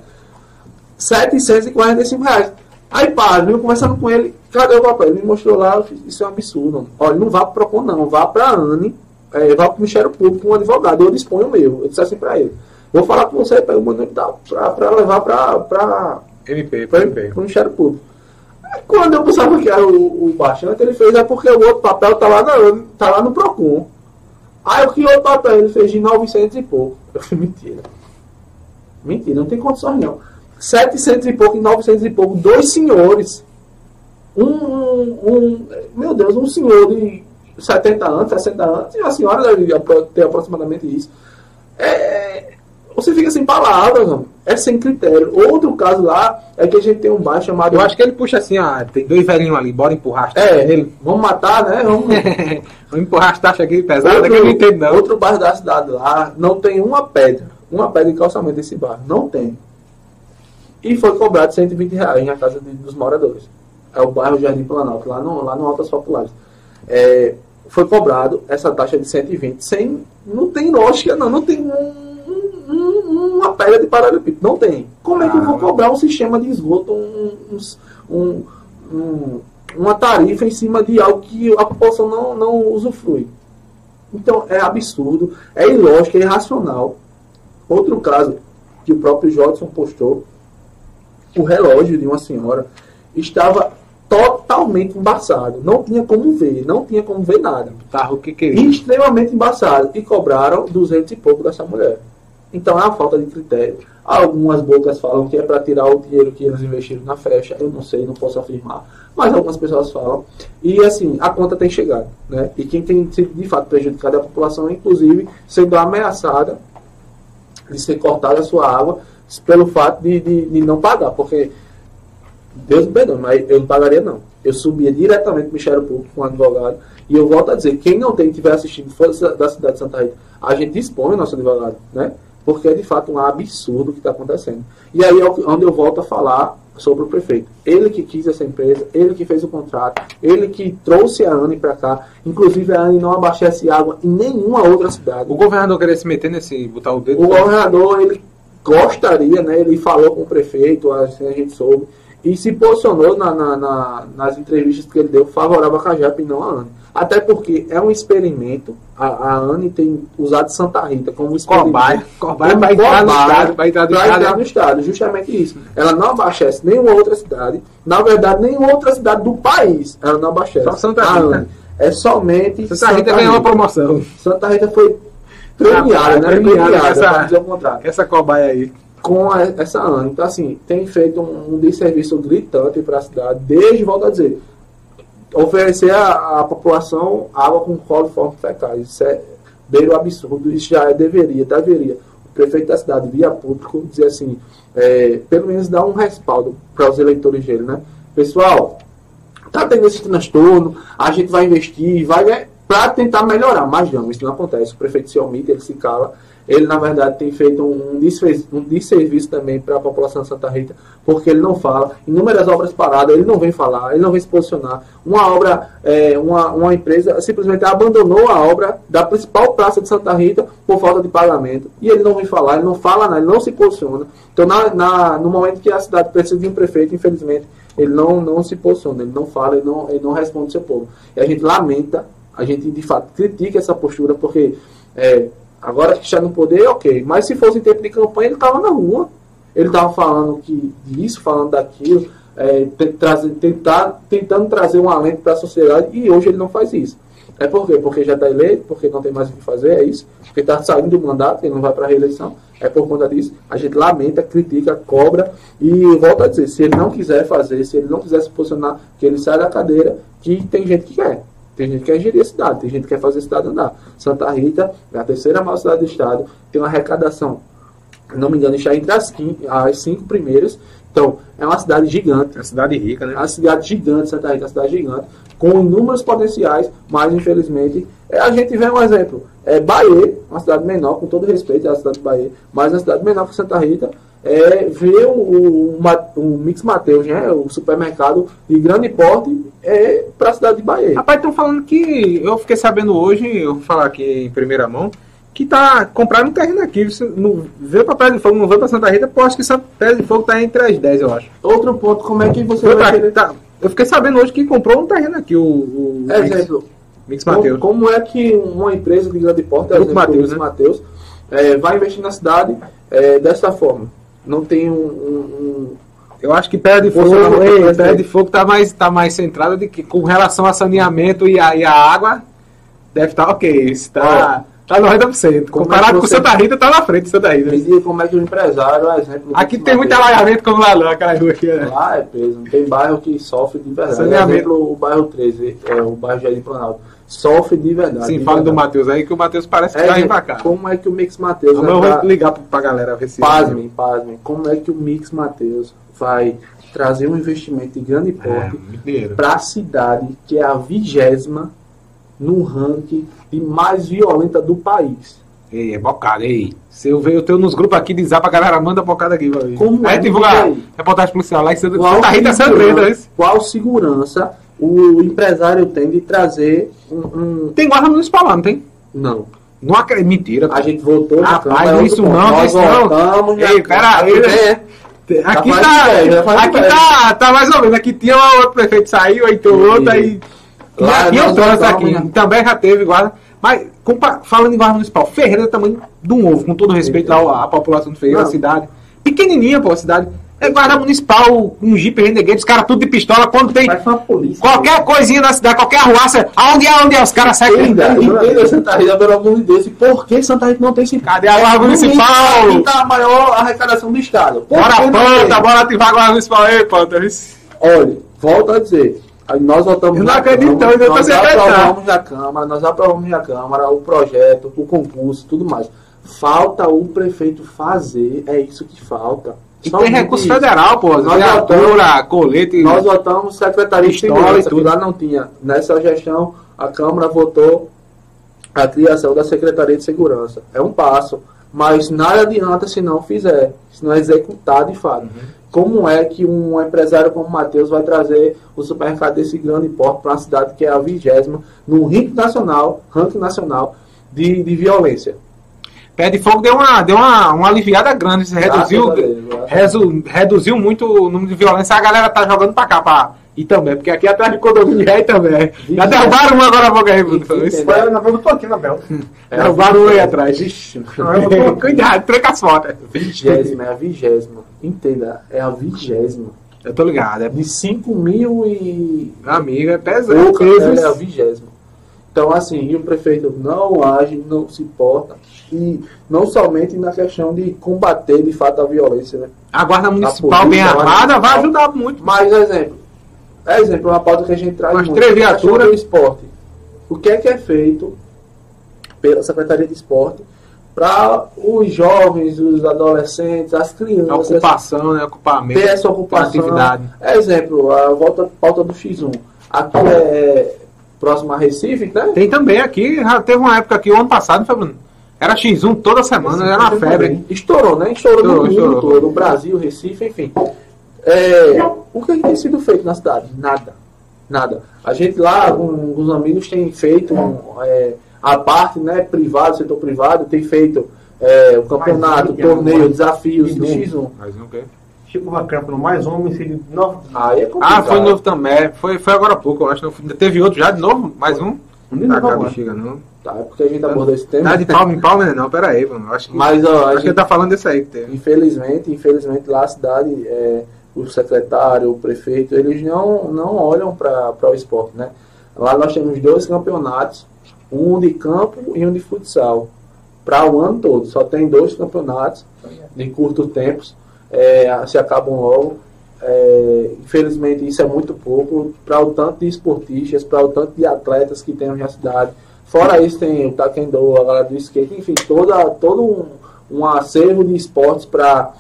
745 reais. Aí, pá, viu, conversando com ele, cadê o papel? Ele me mostrou lá, isso é um absurdo. Olha, não vá para o Procon, não, vá para a ANE, é, vá para o Ministério Público um advogado, eu disponho o meu. Eu disse assim para ele. Vou falar com você, pega o manual para levar para MP, para o Ministério Público. Quando eu pensava que era o, o baixante, ele fez é porque o outro papel tá lá, na, tá lá no Procon. Aí o que outro papel ele fez de 900 e pouco. Eu falei, mentira. Mentira, não tem condições não. 700 e pouco e 900 e pouco, dois senhores. Um, um, um, meu Deus, um senhor de 70 anos, 60 anos, e a senhora deve ter aproximadamente isso. É, você fica sem palavras, mano. é sem critério. Outro caso lá é que a gente tem um bar chamado. Eu acho que ele puxa assim, ah, tem dois velhinhos ali, bora empurrar as É, ele, vamos matar, né? Vamos, vamos empurrar as taxas aqui pesadas, outro, que eu não entendo não. Outro bar da cidade lá não tem uma pedra, uma pedra de calçamento desse bar. Não tem. E foi cobrado 120 reais na casa de, dos moradores. É o bairro Jardim Planalto, lá no, lá no Altas Populares. É, foi cobrado essa taxa de 120 sem. Não tem lógica, não. Não tem um um, uma pedra de paralelepípedo. Não tem. Como é que eu vou cobrar um sistema de esgoto, um, um, um, uma tarifa em cima de algo que a população não, não usufrui? Então é absurdo, é ilógico, é irracional. Outro caso que o próprio Jodson postou, o relógio de uma senhora estava totalmente embaçado. Não tinha como ver, não tinha como ver nada. Carro que que é Extremamente embaçado. E cobraram 200 e pouco dessa mulher. Então é falta de critério. Algumas bocas falam que é para tirar o dinheiro que eles investiram na festa. Eu não sei, não posso afirmar. Mas algumas pessoas falam. E assim, a conta tem chegado. Né? E quem tem sido de fato prejudicado é a população, inclusive sendo ameaçada de ser cortada a sua água pelo fato de, de, de não pagar. Porque, Deus me perdoe, mas eu não pagaria não. Eu subia diretamente para o Ministério Público com um advogado. E eu volto a dizer, quem não tem, estiver assistindo, for da cidade de Santa Rita, a gente dispõe o nosso advogado, né? Porque é de fato um absurdo o que está acontecendo. E aí é onde eu volto a falar sobre o prefeito. Ele que quis essa empresa, ele que fez o contrato, ele que trouxe a ANE para cá. Inclusive a ANE não abastece água em nenhuma outra cidade. O governador queria se meter nesse, botar o dedo? O governador, ele gostaria, né? Ele falou com o prefeito, assim a gente soube, e se posicionou na, na, na, nas entrevistas que ele deu favorável a Cajap e não a ANE. Até porque é um experimento. A, a Anne tem usado Santa Rita como experimento. Cobaia. Cobaia para entrar, no estado, para entrar, entrar no estado. Justamente isso. Ela não abastece nenhuma outra cidade. Na verdade, nenhuma outra cidade do país ela não abastece. Só Santa Rita. É somente Santa, Santa Rita ganhou uma promoção. Santa Rita foi premiada, né? Premiada, premiada essa. Essa cobaia aí. com a, essa ANA. Então, assim, tem feito um, um desserviço gritante para a cidade, desde, volto a dizer, oferecer à população água com coliformes fecais. Isso é beiro absurdo, isso já é, deveria, deveria. O prefeito da cidade, via público, dizer assim, é, pelo menos dar um respaldo para os eleitores dele, né? Pessoal, tá tendo esse transtorno, a gente vai investir, vai né, para tentar melhorar, mas não, isso não acontece. O prefeito se omite, ele se cala ele na verdade tem feito um, um desserviço também para a população de Santa Rita, porque ele não fala. Inúmeras obras paradas, ele não vem falar, ele não vem se posicionar. Uma obra, é, uma, uma empresa simplesmente abandonou a obra da principal praça de Santa Rita por falta de pagamento. E ele não vem falar, ele não fala nada, ele não se posiciona. Então, na, na, no momento que a cidade precisa de um prefeito, infelizmente, ele não, não se posiciona, ele não fala, ele não, ele não responde ao seu povo. E a gente lamenta, a gente de fato critica essa postura, porque é, Agora que está no poder, ok. Mas se fosse em tempo de campanha, ele estava na rua. Ele estava falando que disso, falando daquilo, é, tentar, tentando trazer um alento para a sociedade e hoje ele não faz isso. É por quê? Porque já está eleito, porque não tem mais o que fazer, é isso. Porque está saindo do mandato, ele não vai para a reeleição. É por conta disso. A gente lamenta, critica, cobra e volta a dizer, se ele não quiser fazer, se ele não quiser se posicionar, que ele sai da cadeira, que tem gente que quer. Tem gente que quer gerir a cidade, tem gente que quer fazer a cidade andar. Santa Rita é a terceira maior cidade do estado, tem uma arrecadação, não me engano, está entre as, as cinco primeiras. Então, é uma cidade gigante. É uma cidade rica, né? É uma cidade gigante, Santa Rita é uma cidade gigante, com inúmeros potenciais, mas infelizmente, é, a gente vê um exemplo. É Bahia, uma cidade menor, com todo respeito à cidade de Bahia, mas uma cidade menor que Santa Rita, é, ver o, o, o Mix Mateus, né, o supermercado de grande porte, é para a cidade de Bahia. Rapaz, estão falando que, eu fiquei sabendo hoje, eu vou falar aqui em primeira mão, que tá comprando um terreno aqui. Você não vê para Pedra de Fogo, não vê para Santa Rita, pô, acho que Santa Pedra de Fogo tá entre as 10, eu acho. Outro ponto, como é que você vai pra, querer... tá, Eu fiquei sabendo hoje que comprou um terreno aqui, o, o Exemplo, Mix, Mix Mateus. Como, é que uma empresa de grande porte, exemplo, Mateus, né? Mateus é, vai investir na cidade é, dessa forma? Não tem um, um, eu acho que Pedra de Fogo, Pedra de Fogo tá mais, tá mais centrada de que com relação a saneamento e a, e a água, deve estar tá ok. Está tá 90%. Comparado é com Santa Rita, tá na frente Santa Rita. Me como é que o empresário, por exemplo. Aqui tem muito alagamento como lá, não, aquela rua aqui. Né? Lá é peso. Tem bairro que sofre de verdade. Saneamento. Exemplo, o bairro 13, é, o bairro Jardim Planalto sofre de verdade. Sim, de fala verdade. do Matheus aí, que o Matheus parece que é, vai pra cá. Como é que o Mix Matheus vai. Eu vou ligar pra galera ver se. Pasmem, pasmem. Como é que o Mix Matheus vai trazer um investimento de grande porte é, para a cidade que é a vigésima no ranking de mais violenta do país. Ei, é bocada, ei. Se eu ver, eu tenho nos grupos aqui de zap, a galera manda bocada aqui, vai Como é, é divulgar reportagem policial lá em Santa Rita Sandreta, Qual segurança o empresário tem de trazer um. um... Tem guarda municipal lá, não tem? Não. Não acredito. Mentira. A gente votou na Rapaz, Câmara. isso não, isso não. Ei, pera aí. É. Aqui tá, aqui tá, tá mais ou menos. Aqui tinha o outro prefeito saiu, aí tem outro, aí. Lá, eu trouxe aqui. Também já teve guarda. Mas, falando em guarda municipal, Ferreira é tamanho de um ovo, com todo respeito à, à população de Ferreira, a cidade. Pequenininha, pô, a cidade. É guarda municipal, um Jeep Renegade, os caras tudo de pistola. Quando tem qualquer né? coisinha na cidade, qualquer arruaça, aonde é, onde é? Os caras saem gritando. Entenda, Santa Rita, pelo amor de Deus. Por que Santa Rita não tem esse Cadê a guarda municipal? Quem tá a maior arrecadação do estado? Por bora, Panta, bora ativar a guarda municipal aí, Panta. Olha, volto a dizer. Nós votamos eu não acredito, Câmara, eu nós aprovamos na Câmara, nós aprovamos na Câmara o projeto, o concurso, tudo mais. Falta o prefeito fazer, é isso que falta. E tem recurso isso. federal, pô. Nós votamos, colete. Nós votamos Secretaria de Segurança, que lá não tinha. Nessa gestão, a Câmara votou a criação da Secretaria de Segurança. É um passo. Mas nada adianta se não fizer, se não executar de fato. Uhum. Como é que um empresário como o Matheus vai trazer o supermercado desse grande porte para uma cidade que é a vigésima no ranking nacional, ranking nacional de, de violência? Pé de Fogo deu uma, deu uma, uma aliviada grande, reduziu, resu, reduziu muito o número de violência. A galera tá jogando pra cá, pra e também, porque aqui atrás de condomínio é também. Já derrubaram um agora a boca aí, Bruno. Isso foi na eu tô aqui na Bel. Derrubaram um aí atrás. Ixi, cuidado, tranca as fotos. Vigésima, é a vigésima. Entenda, é a vigésima. Eu tô ligado. É de 5 mil e. Amigo, é pesado. Pouca, é a vigésima. Então, assim, e o prefeito não age, não se porta, e não somente na questão de combater de fato a violência, né? A guarda municipal polícia, bem a armada vai ajudar muito. Mas, exemplo, é exemplo, uma pauta que a gente traz Umas muito, três a viaturas. do esporte. O que é que é feito pela Secretaria de Esporte para os jovens, os adolescentes, as A crianças ocupação, né? Ocupamento. ter essa ocupação. atividade. É exemplo, a volta pauta do X1. Aqui é próximo a Recife, né? Tem também aqui, já teve uma época aqui, o ano passado, foi, Bruno? Era X1 toda semana, era uma febre. Estourou, né? Estourou, Estourou, no mundo estourou. todo, no Brasil, Recife, enfim. É, o que tem sido feito na cidade? Nada. Nada. A gente lá, alguns amigos, tem feito um, é, a parte né, privada, setor privado, tem feito é, o campeonato, um que é torneio, mais- desafios do X1. X1. Mas não quer. Chico Vacampo no mais um homicídio de nove. Aí é. Ah, foi novo também. Foi, foi agora há pouco, eu acho. Teve outro já de novo? Mais um? De Tá, novo cara, agora. bexiga, não. Tá, é porque a gente abordou esse tema. Tá de palma em palma, né? Não, pera aí, mano. Acho que, Mas, ó, a acho que gente ele tá falando desse aí que teve. Infelizmente, infelizmente lá a cidade, é, o secretário, o prefeito, eles não, não olham para o esporte, né? Lá nós temos dois campeonatos, um de campo e um de futsal, para o ano todo. Só tem dois campeonatos de curto tempos, é, se acabam logo. É, infelizmente isso é muito pouco para o tanto de esportistas, para o tanto de atletas que temos na cidade. Fora isso tem o taekwondo, a galera do skate, enfim, toda, todo um, um acervo de esportes para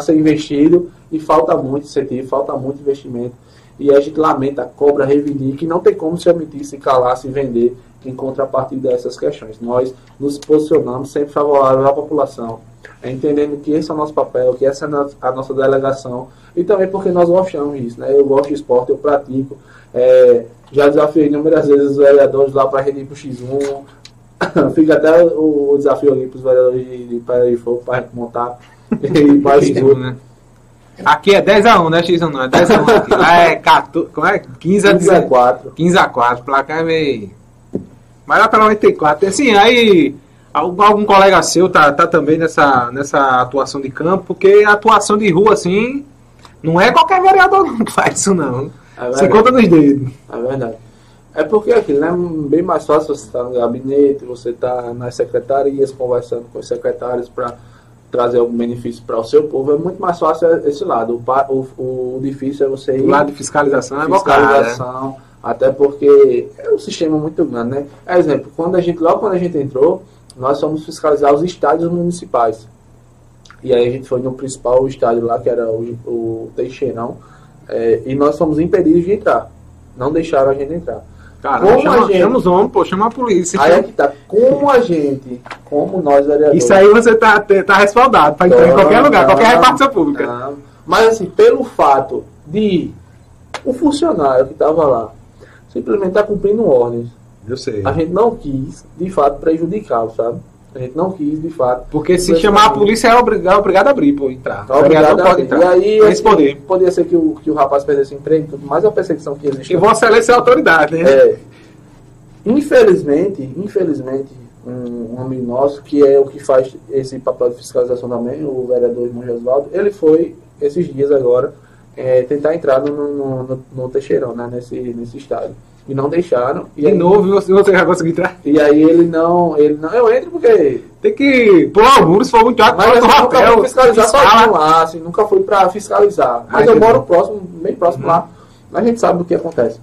ser investido e falta muito incentivo, falta muito investimento. E a gente lamenta, cobra, reivindica e não tem como se omitir, se calar, se vender em contrapartida dessas questões. Nós nos posicionamos sempre favorável à população, entendendo que esse é o nosso papel, que essa é a no- a nossa delegação e também porque nós gostamos disso. Né? Eu gosto de esporte, eu pratico. É, já desafiei inúmeras vezes os vereadores lá para a gente ir para o X1. Fica até o, o desafio ali para os vereadores de, de Pedra de Fogo para montar e mais X1, né? Aqui é 10x1, né, X1 não? É 10x1 aqui. Lá é 14, como é? 15 a 19. 4. 15 a 4, placar é meio. Mas lá pela 94. Assim, aí algum, colega seu tá, tá também nessa, nessa atuação de campo, porque a atuação de rua, assim, não é qualquer vereador não que faz isso, não. É verdade. conta nos dedos. É verdade. É porque aquilo né, é bem mais fácil você estar no gabinete, você estar nas secretarias conversando com os secretários para trazer algum benefício para o seu povo. É muito mais fácil esse lado. O, o, o difícil é você ir O lado de fiscalização é né? fiscalização, até porque é um sistema muito grande, né? Exemplo, quando a gente, logo quando a gente entrou, nós fomos fiscalizar os estádios municipais. E aí a gente foi no principal estádio lá, que era o, o Teixeirão, é, e nós fomos impedidos de entrar. Não deixaram a gente entrar. Cara, Como chama, a gente- chama os homens, pô, chama a polícia. Aí é que tá, como a gente, como nós vereadores... Isso aí você tá, tá respaldado pra entrar em qualquer lugar, qualquer Não, repartição pública. não. Mas assim, pelo fato de o funcionário que estava lá simplesmente estar cumprindo ordens, Eu sei. a gente não quis, de fato, prejudicá-lo, sabe? A gente não quis, de fato. Porque se chamar a polícia, é obrigado, é obrigado a abrir, pô, entrar. tá vereador obrigado a- pode entrar. E aí, esse assim, poder. poderia ser que o, que o rapaz perdesse o emprego, e tudo mais é a perseguição que existe. E Vossa Excelência é a autoridade, né? É, infelizmente, infelizmente, um, um amigo nosso, que é o que faz esse papel de fiscalização também, o vereador irmão Osvaldo, ele foi, esses dias agora, é, tentar entrar no, no, no, no Teixeirão, né, nesse, nesse estádio. E não deixaram. E De aí, novo, você, você vai conseguir entrar. E aí ele não, ele não, eu entro porque Tem que pular o muro, se for muito alto, mas o nunca fui fiscalizar sozinho lá, assim, nunca fui pra fiscalizar. Mas Ah, eu moro próximo, bem próximo Uhum. lá. A gente sabe do que acontece.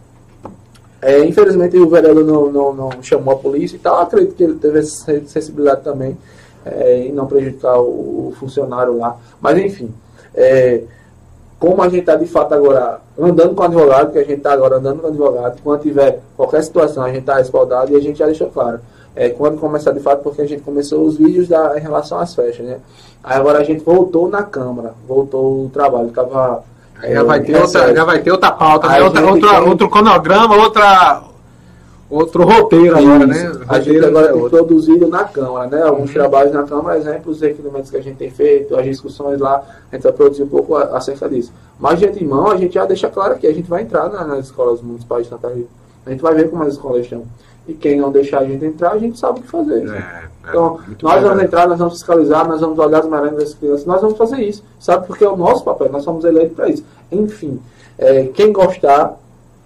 É, infelizmente o vereador não, não, não chamou a polícia e tal. Acredito que ele teve essa sensibilidade também é, em não prejudicar o, o funcionário lá. Mas enfim, é, como a gente está de fato agora andando com advogado, que a gente está agora andando com advogado, quando tiver qualquer situação, a gente está respaldado e a gente já deixou claro. É, quando começar de fato, porque a gente começou os vídeos da, em relação às festas, né? Aí agora a gente voltou na Câmara, voltou o trabalho, estava. Aí já vai ter outra, já vai ter outra pauta, né? Outra, gente outra- tem- outro cronograma, outra, outro roteiro agora, né? A gente agora é tem produzido na Câmara, né? Alguns Uhum. trabalhos na Câmara, exemplo, os requerimentos que a gente tem feito, as discussões lá, a gente vai produzir um pouco a- acerca disso. Mas de antemão, a gente já deixa claro que a gente vai entrar na- nas escolas municipais de Santa Rita. A gente vai ver como as escolas estão. E quem não deixar a gente entrar, a gente sabe o que fazer. É, é, Então, nós vamos verdade. entrar, nós vamos fiscalizar, nós vamos olhar as merendas das crianças, nós vamos fazer isso, sabe? Porque é o nosso papel, nós somos eleitos para isso. Enfim, é, quem gostar,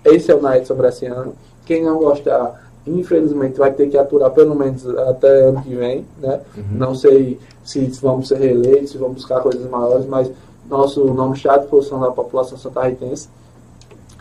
esse é o Naetson Braciano. Quem não gostar, infelizmente vai ter que aturar pelo menos até ano que vem, né? Uhum. Não sei se vamos ser reeleitos, se vamos buscar coisas maiores, mas nosso nome está à disposição da população santarritense.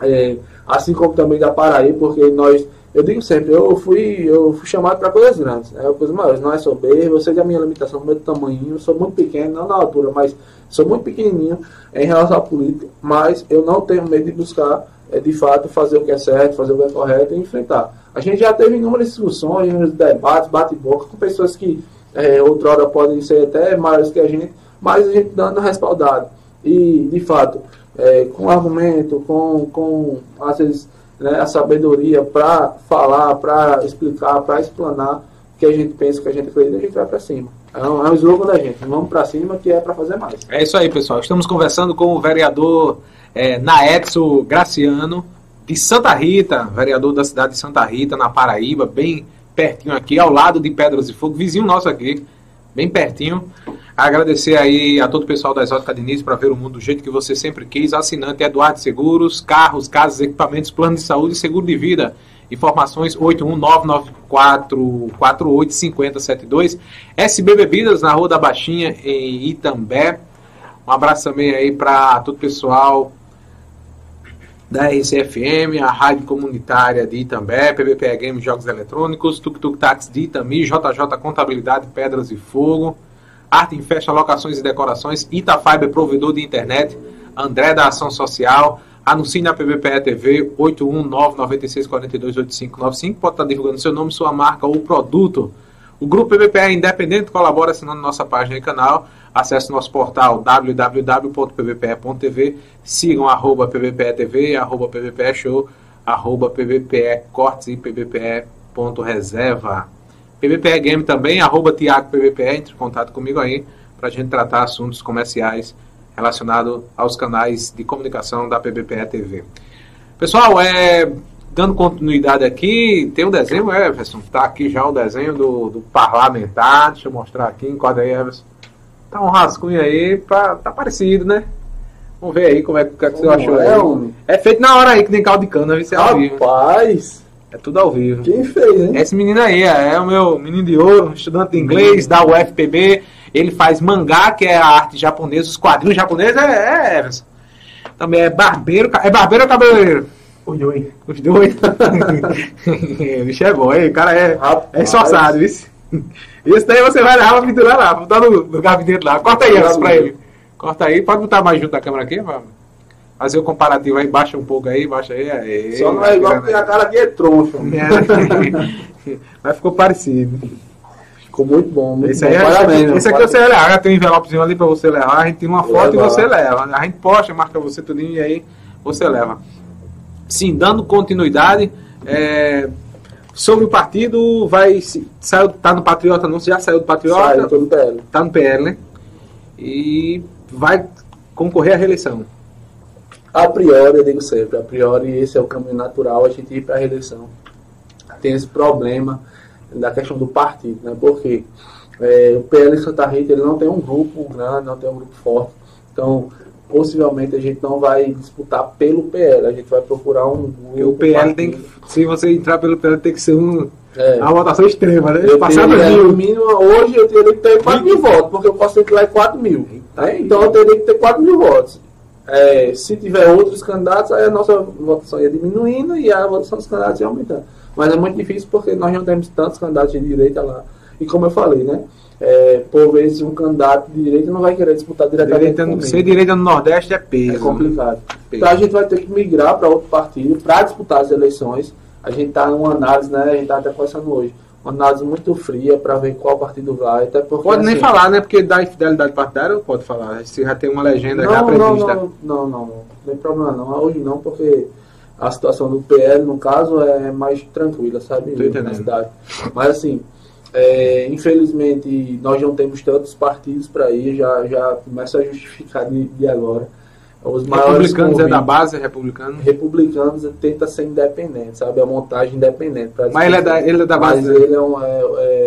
É, assim como também da Paraíba, porque nós, eu digo sempre, eu fui, eu fui chamado para coisas grandes, né? coisas maiores, não é soberbo, eu sei da minha limitação, do meu tamanho, eu sou muito pequeno, não na altura, mas sou muito pequenininho em relação à política, mas eu não tenho medo de buscar, é, de fato, fazer o que é certo, fazer o que é correto e enfrentar. A gente já teve inúmeras discussões, inúmeros debates, bate-boca com pessoas que é, outrora podem ser até maiores que a gente, mas a gente dando respaldado. E, de fato, é, com argumento, com, com às vezes, né, a sabedoria para falar, para explicar, para explanar o que a gente pensa, o que a gente acredita, a gente vai para cima. É um, é um slogan da gente, vamos para cima que é para fazer mais. É isso aí, pessoal. Estamos conversando com o vereador é, Naetso Graciano, de Santa Rita, vereador da cidade de Santa Rita, na Paraíba, bem pertinho aqui, ao lado de Pedras de Fogo, vizinho nosso aqui, bem pertinho. Agradecer aí a todo o pessoal da Exótica Diniz para ver o mundo do jeito que você sempre quis. Assinante Eduardo Seguros, carros, casas, equipamentos, plano de saúde e seguro de vida. Informações 81994485072. SB Bebidas na Rua da Baixinha, em Itambé. Um abraço também aí para todo o pessoal da RCFM, a Rádio Comunitária de Itambé, PBPE Games Jogos Eletrônicos, Tuk Tuk Taxi de Itami, JJ Contabilidade Pedras e Fogo, Arte em Festa, Locações e Decorações, Itafiber Provedor de Internet, André da Ação Social, anuncie na PBPE TV 81996428595, pode estar divulgando seu nome, sua marca ou produto. O Grupo PBPE independente colabora assinando nossa página e canal. Acesse nosso portal www.pbpe.tv, sigam arroba pbpe.tv, arroba pbpe show, arroba pbpe cortes e pbpe.reserva. PBPE Game também, arroba Tiago PBPE, entre em contato comigo aí para a gente tratar assuntos comerciais relacionados aos canais de comunicação da PBPE TV. Pessoal, é, dando continuidade aqui, tem um desenho, Everson, tá aqui já o desenho do, do parlamentar, deixa eu mostrar aqui, enquadra aí, Everson. Tá um rascunho aí, pra, tá parecido, né? Vamos ver aí como é, que, é que você achou. é, homem? É feito na hora aí, que nem caldo de cana, isso é ao vivo. Rapaz, É tudo ao vivo. quem fez, hein? Esse menino aí é, é o meu menino de ouro, estudante de inglês da UFPB. Ele faz mangá, que é a arte japonesa, os quadrinhos japoneses é, é Everson. Também é barbeiro. É barbeiro ou cabeleireiro? Oi, oi. Os dois. o bicho é bom, hein? O cara é, Rapaz. é esforçado, viu? Isso daí você vai levar pra pinturar lá, botar no, no gabinete lá. Corta aí, Everson, pra ele. Corta aí, pode botar mais junto da câmera aqui, vamos. Fazer o comparativo aí, baixa um pouco aí, baixa aí. aí Só não é igual porque a cara aqui é troncho. É. Mas ficou parecido. Ficou muito bom. Muito Esse bom. aí é, Parabéns, esse aqui você leva. Tem um envelopezinho ali pra você levar. A gente tira uma foto e levar. você leva. A gente posta, marca você tudinho e aí você leva. Sim, dando continuidade. é, sobre o partido, vai. Saiu, tá no Patriota, não? Você já saiu do Patriota? Sai, todo PL. Tá no PL, né? E vai concorrer à reeleição. A priori, eu digo sempre, a priori esse é o caminho natural, a gente ir para a reeleição. Tem esse problema da questão do partido, né? Porque é, o PL em Santa Rita ele não tem um grupo grande, não tem um grupo forte. Então, possivelmente a gente não vai disputar pelo PL, a gente vai procurar um o PL tem que. Se você entrar pelo PL, tem que ser um, É. uma votação extrema, né? Eu Passar teria, mil. mínimo, hoje eu teria que ter 4 mil votos, porque eu posso ter lá 4 mil. né? Então eu teria que ter 4 mil votos. É, se tiver outros candidatos, aí a nossa votação ia diminuindo e a votação dos candidatos ia aumentando. Mas é muito difícil porque nós não temos tantos candidatos de direita lá. E como eu falei, né? É, por vezes um candidato de direita não vai querer disputar diretamente Direita, comigo. ser direita no Nordeste é peso. É complicado. Peso. Então a gente vai ter que migrar para outro partido para disputar as eleições. A gente está numa análise, né? A gente está até conversando hoje. Uma análise muito fria para ver qual partido vai. Até porque, Pode nem assim, falar, né? Porque da infidelidade partidária não pode falar. Se já tem uma legenda já Não, não, prevista. não, não, não, não. Não tem problema não. Hoje não, porque a situação do PL, no caso, é mais tranquila, sabe? Na cidade. Mas assim, é, infelizmente nós não temos tantos partidos para ir, já, já começa a justificar de, de agora. Os Republicanos é da base, republicano. republicanos tenta ser independente, sabe? A montagem independente. Mas ele é da, ele é da Mas base. ele é, um, é,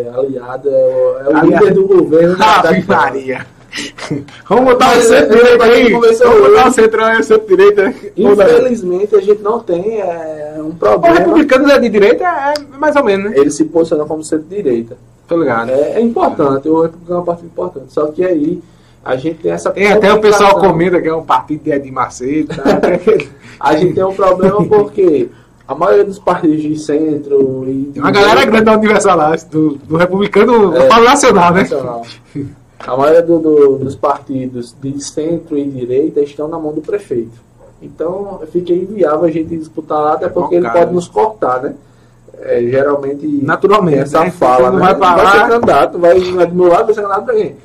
é aliado, é, o- é líder do governo da Ave da- Maria. Vamos botar o centro-direita é, a gente aí. Vamos botar o hoje. centro o centro-direita. Infelizmente a gente não tem é, um O problema. republicano é de direita, é mais ou menos, né? Ele se posiciona como centro-direita. Tô ligado. É, é importante, o republicano é um partido importante. Só que aí a gente tem essa Tem até o pessoal comenta que é um partido de Edir Macedo. Tá? A gente tem um problema porque a maioria dos partidos de centro e. Tem uma galera grande da Universal lá, do, do republicano, É. eu falo nacional, né? Nacional. A maioria do- do- dos partidos de centro e direita estão na mão do prefeito. Então fica inviável a gente disputar lá, até porque ele Cara. pode nos cortar, né? É, geralmente Naturalmente, essa né? fala, né? vai lá. ser candidato, vai, vai do meu lado, vai ser candidato pra quem?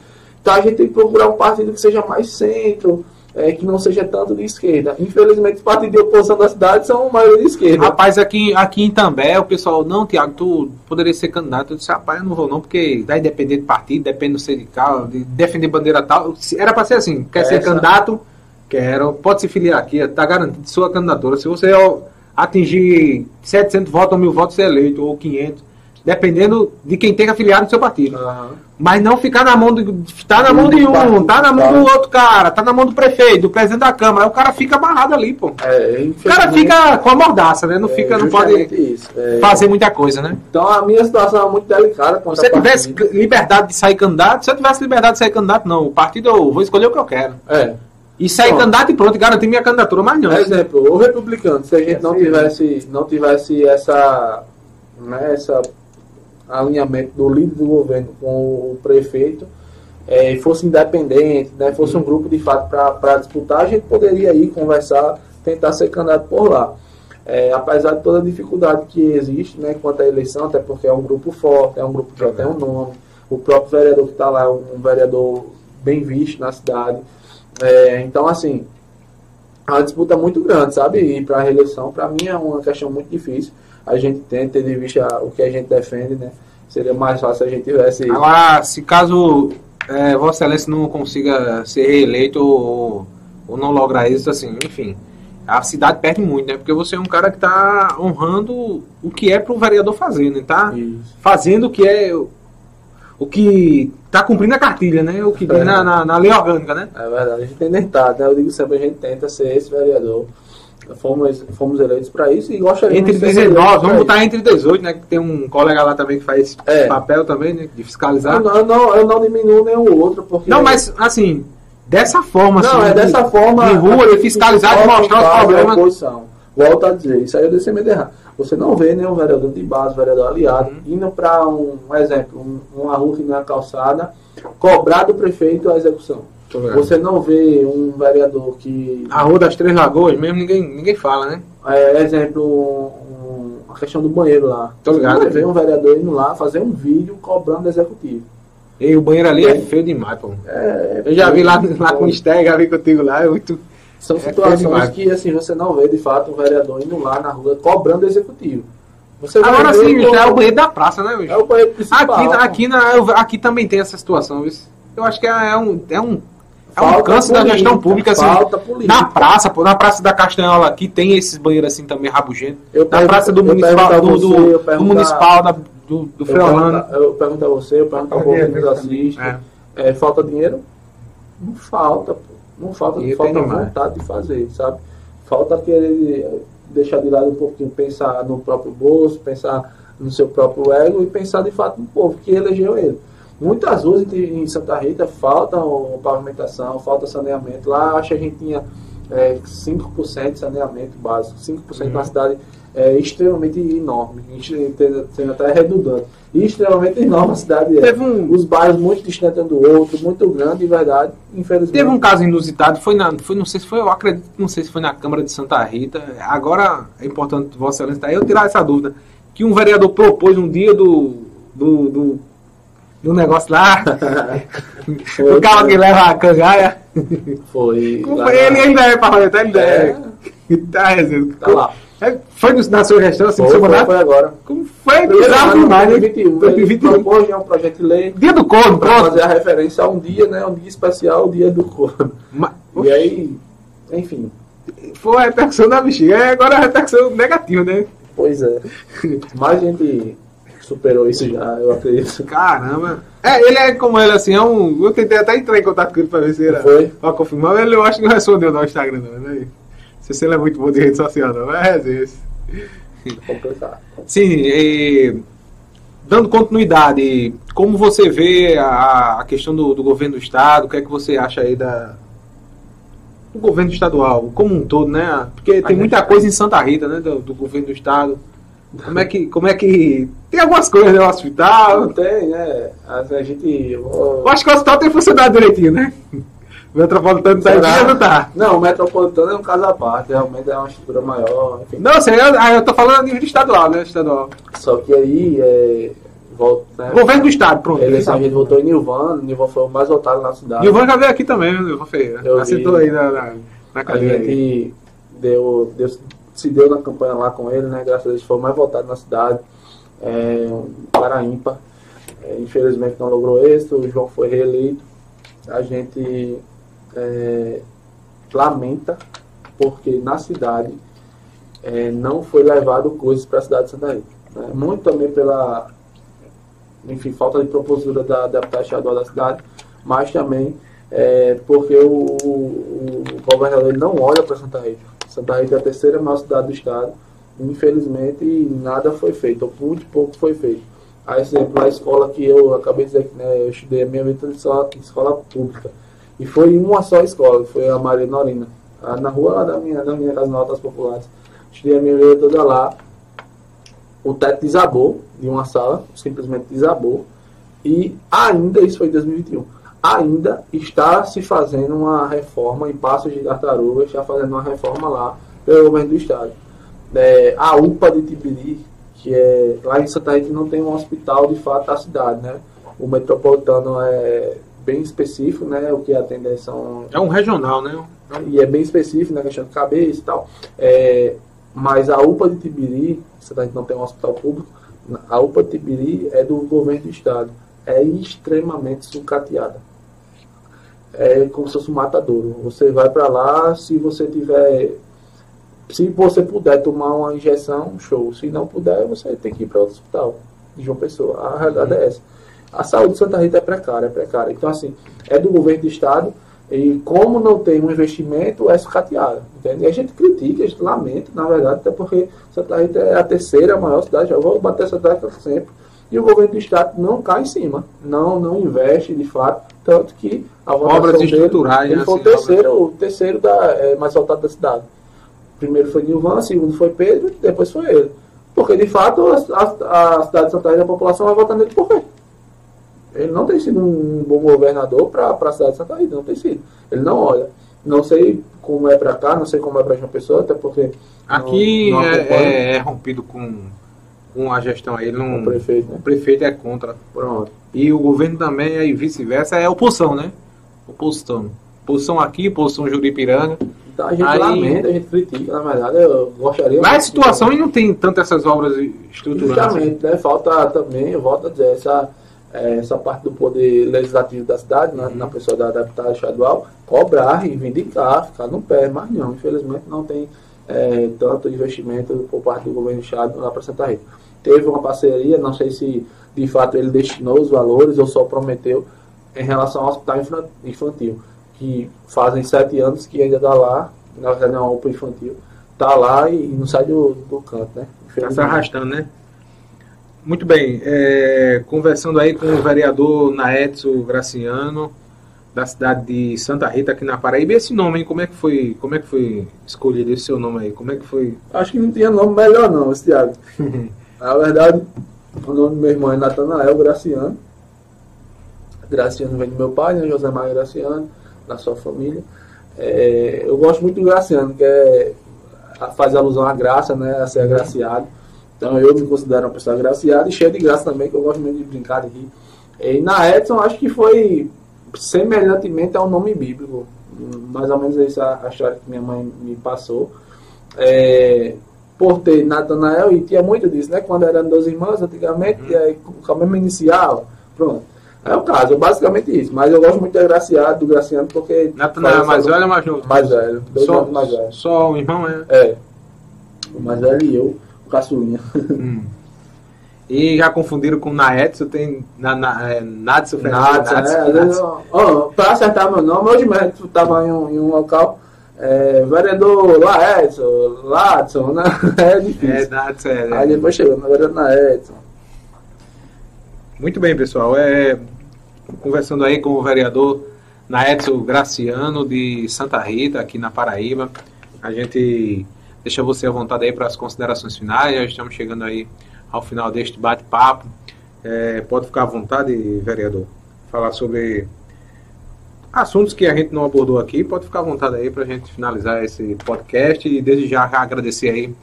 Então a gente tem que procurar um partido que seja mais centro, é, que não seja tanto de esquerda. Infelizmente, os partidos de oposição da cidade são maioria de esquerda. Rapaz, aqui, aqui em També, o pessoal, não, Tiago, tu poderia ser candidato. Eu disse, rapaz, eu não vou não, porque vai depender do partido, depende do sindical, de defender bandeira tal. Era pra ser assim, quer ser Essa- candidato, quero, pode se filiar aqui, tá garantido sua candidatura. Se você atingir 700 votos ou mil votos, você é eleito, ou 500, dependendo de quem tem afiliado no seu partido. Aham. Mas não ficar na mão de. Tá na mão de um, tá na mão do outro cara, tá na mão do prefeito, do presidente da Câmara. Aí o cara fica amarrado ali, pô. É, O cara fica com a mordaça, né? Não fica, não pode. É, fazer muita coisa, né? Então a minha situação é muito delicada. Se você tivesse liberdade de sair candidato, se eu tivesse liberdade de sair candidato, não. O partido eu vou escolher o que eu quero. É. E sair Pronto. candidato e pronto, garantir minha candidatura, mas não. Por exemplo, o republicano, se a gente não Sim. tivesse, não tivesse essa, né, essa alinhamento do líder do governo com o prefeito, é, fosse independente, né, fosse um grupo de fato para disputar, a gente poderia ir conversar, tentar ser candidato por lá. É, apesar de toda a dificuldade que existe né, quanto à eleição, até porque é um grupo forte, é um grupo que já tem um nome, o próprio vereador que está lá é um, um vereador bem visto na cidade. É, então, assim, é uma disputa muito grande, sabe? E para a reeleição, para mim, é uma questão muito difícil. A gente tem, tendo em vista o que a gente defende, né? Seria mais fácil se a gente tivesse. Agora, se caso é, Vossa Excelência não consiga ser reeleito ou, ou não lograr isso, assim, enfim, a cidade perde muito, né? Porque você é um cara que está honrando o que é para o vereador fazer, né? Tá Isso. fazendo o que é o que tá cumprindo a cartilha, né? O que É. na, na, na lei orgânica, né? É verdade, a gente tem tentado, né? Eu digo sempre, a gente tenta ser esse vereador. Fomos, fomos eleitos para isso e gostaríamos Entre de ser eleitos 19, pra vamos botar entre 18, né? Que tem um colega lá também que faz esse É. papel também, né? De fiscalizar. Eu não, eu não, eu não diminuo nenhum outro, porque. Não, mas assim, dessa forma, Não, assim, é de- dessa forma. de rua, de fiscalizar, de em mostrar os problemas. Volto a dizer, isso aí eu deixei meio errado. Você não vê nenhum vereador de base, vereador aliado, Uhum. indo para um, um exemplo, um, uma rua que não é calçada, cobrar do prefeito a execução. Você não vê um vereador que. A Rua das Três Lagoas mesmo, ninguém, ninguém fala, né? É, exemplo, um- a questão do banheiro lá. Tô Você ligado. não vê um vereador indo lá fazer um vídeo cobrando do executivo. E o banheiro ali é feio demais, pô. É, Eu já vi lá, lá com o Steg, já vi contigo lá, é muito. São É situações que assim, você não vê de fato um vereador indo lá na rua cobrando do executivo. Você Agora sim, como- é o banheiro da praça, né, bicho? é o banheiro principal. Aqui, aqui, na, aqui também tem essa situação, viu? Eu acho que é um. É um é um câncer da gestão pública, assim. falta política. Na praça, pô, na praça da Castanhola aqui tem esses banheiros assim também rabugentos. Eu Na praça do municipal, a do, você, do- eu do pergunto a- municipal da, do, do eu, Freolano. pergunto, eu pergunto a você, eu pergunto ao Falta povo que dinheiro nos assiste. É. É, falta dinheiro? Não falta, pô. Não falta, Dinheiro falta vontade de fazer, sabe? Falta querer deixar de lado um pouquinho, pensar no próprio bolso, pensar no seu próprio ego e pensar de fato no povo que elegeu ele. Muitas ruas em Santa Rita faltam pavimentação, falta saneamento. Lá acho que a gente tinha é, 5% de saneamento básico, 5% na cidade é extremamente enorme, sendo até redundante. E extremamente enorme a cidade é. Teve um- Os bairros muito distantes um do outro, muito grande, de verdade, infelizmente. Teve um caso inusitado, foi na, foi, não sei se foi, eu acredito, não sei se foi na Câmara de Santa Rita. Agora é importante Vossa Excelência aí, eu tirar essa dúvida. Que um vereador propôs um dia do. do, do, do negócio lá. o cara que leva a cangaia. Foi. Lá foi? na- Ele ainda é parlamentar, ele É. é. Tá, resenha. Tá lá. É, Foi no- na sua gestão, assim, Foi, seu foi, mandato? foi agora. Como foi? Ano, demais, né? 2021. Ele 2021. propôs um projeto de lei Dia do corno, para pronto. fazer a referência a um dia, né? Um dia especial, o dia do corno. Ma- E aí, enfim, Foi a repercussão da bexiga. É agora a repercussão negativa, né? pois é. Mas a gente superou isso já, eu acredito. Caramba. É, ele é como ele assim, é um. Eu tentei até entrar em contato com ele pra ver se era. Foi? Pra confirmar, mas ele eu acho que não respondeu no Instagram, não, né? Não sei se ele é muito bom de rede social, não, mas é isso. Complicado. Sim, e, dando continuidade, como você vê a, a questão do, do governo do estado? O que é que você acha aí da do governo estadual, como um todo, né? Porque tem muita coisa em Santa Rita, né, do, do governo do estado. Como é que, como é que tem algumas coisas no hospital? Não tem, né? A a gente. Eu acho que o hospital tem funcionado direitinho, né? O metropolitano tá aí, não tá? Não, o metropolitano é um caso à parte, realmente é uma estrutura maior, enfim. Não, sei, eu, ah, eu tô falando a nível estadual, né? Estadual. Só que aí, é, volta, né? Governo do estado, pronto. A eleição a gente votou em Nilvan, Nilvan foi o mais votado na cidade. E o Van já veio aqui também, né? Nilvan Feira. Vi. aí na, na, na A cadeira aí. gente deu, deu, se deu na campanha lá com ele, né? Graças a Deus foi mais votado na cidade. É, ímpar. É, infelizmente não logrou êxito, o João foi reeleito. A gente é, lamenta porque na cidade é, não foi levado coisas para a cidade de Santa Rita. né? Muito também pela enfim, falta de propostura da deputada estadual da cidade, mas também é, porque o, o, o governador não olha para Santa Rita. Santa Rita é a terceira maior cidade do estado. Infelizmente, nada foi feito, ou muito pouco foi feito. A exemplo, a escola que eu acabei de dizer que né, eu estudei a minha vida em escola, pública. E foi uma só escola, foi a Maria Norina. Na rua lá da minha, da minha casa Notas Populares. Estudei a minha vida toda lá. O teto desabou de uma sala, simplesmente desabou. E ainda, isso foi em 2021, ainda está se fazendo uma reforma em Passos de Tartaruga, está fazendo uma reforma lá pelo governo do estado. É, a UPA de Tibiri, que é lá em Santa Rita não tem um hospital de fato da cidade, né? O metropolitano é bem específico, né? O que atende são É um regional, né? e é bem específico na questão de cabeça e tal. É, mas a UPA de Tibiri, Santa Rita não tem um hospital público, a UPA de Tibiri é do governo do estado. É extremamente sucateada. É como se fosse um matadouro. Você vai para lá, se você tiver. Se você puder tomar uma injeção, show. Se não puder, você tem que ir para outro hospital de João Pessoa. A realidade é essa. A saúde de Santa Rita é precária, é precária. Então, assim, é do governo do estado. E como não tem um investimento, é sucateada. Entende? E a gente critica, a gente lamenta, na verdade, até porque Santa Rita é a terceira maior cidade. Eu vou bater essa tecla sempre. E o governo do estado não cai em cima. Não, não investe, de fato. Tanto que a Obras dele, estruturais, ele né, foi o assim, terceiro, o terceiro da, é, mais votado da cidade. Primeiro foi Nilvan, segundo foi Pedro, depois foi ele. Porque, de fato, a, a- a cidade de Santa Rita, a população vai votar nele por quê? Ele não tem sido um bom governador para a cidade de Santa Rita, não tem sido. Ele não olha. Não sei como é para cá, não sei como é para João Pessoa, até porque Aqui não, não é, é- é rompido com, com a gestão aí. Não, o prefeito, né? o prefeito é contra. Pronto. E o governo também, aí vice-versa, é oposição, né? Oposição. Oposição aqui, oposição Juripiranga. Então a gente Aí- lamenta, a gente critica, na verdade, eu gostaria. Mas a situação e não tem tanto essas obras estruturantes. Justamente, né? Falta também, eu volto a dizer, essa, eh, essa parte do poder legislativo da cidade, né, na pessoa da deputada estadual, cobrar, reivindicar, ficar no pé, mas não, infelizmente não tem eh, tanto investimento por parte do governo do estado lá para Santa Rita. Teve uma parceria, não sei se de fato ele destinou os valores ou só prometeu em relação ao hospital infan- infantil, que fazem sete anos que ainda está lá, na verdade é uma UPA infantil, está lá e não sai do, do canto, né? Está se arrastando, né? Muito bem. é, conversando aí com o vereador Naetso Graciano, da cidade de Santa Rita, aqui na Paraíba. E esse nome, hein? Como é que foi, como é que foi escolhido esse seu nome aí? Como é que foi? Acho que não tinha nome melhor não, esse Thiago. Na verdade, o nome do meu irmão é Natanael Graciano. Graciano vem do meu pai, né? José Maria Graciano, da sua família. É, eu gosto muito do Graciano, que é, faz alusão à graça, né? A ser agraciado. Então eu me considero uma pessoa agraciada e cheia de graça também, que eu gosto muito de brincar de rir. E na Edson, acho que foi semelhantemente ao nome bíblico. Mais ou menos essa a história que minha mãe me passou. É, por ter Natanael, e tinha muito disso, né? Quando eram dois irmãos, antigamente, e aí, com a mesma inicial, pronto. É o caso, é basicamente isso. Mas eu gosto muito do Graciado, do Graciano, porque. Natanael é mais velho ou mais novo? Mais velho. Dois Só, mais velho. só um irmão, é? É. O mais velho e eu, o caçulinha. Hum. E já confundiram com Naetsu, tem na, na, é, Natsu Fernandes. Natsu, é, Natsu. Oh, pra acertar meu nome, hoje mesmo eu tava em um, em um local, é, vereador Laetson, Latson, né? É difícil. É, Natsu, é, Aí depois chegou no vereador Naetson. Muito bem, pessoal. É, conversando aí com o vereador Naetson Graciano de Santa Rita, aqui na Paraíba. A gente deixa você à vontade aí para as considerações finais. Já estamos chegando aí ao final deste bate-papo. É, pode ficar à vontade, vereador, falar sobre assuntos que a gente não abordou aqui. Pode ficar à vontade aí para a gente finalizar esse podcast e desde já agradecer aí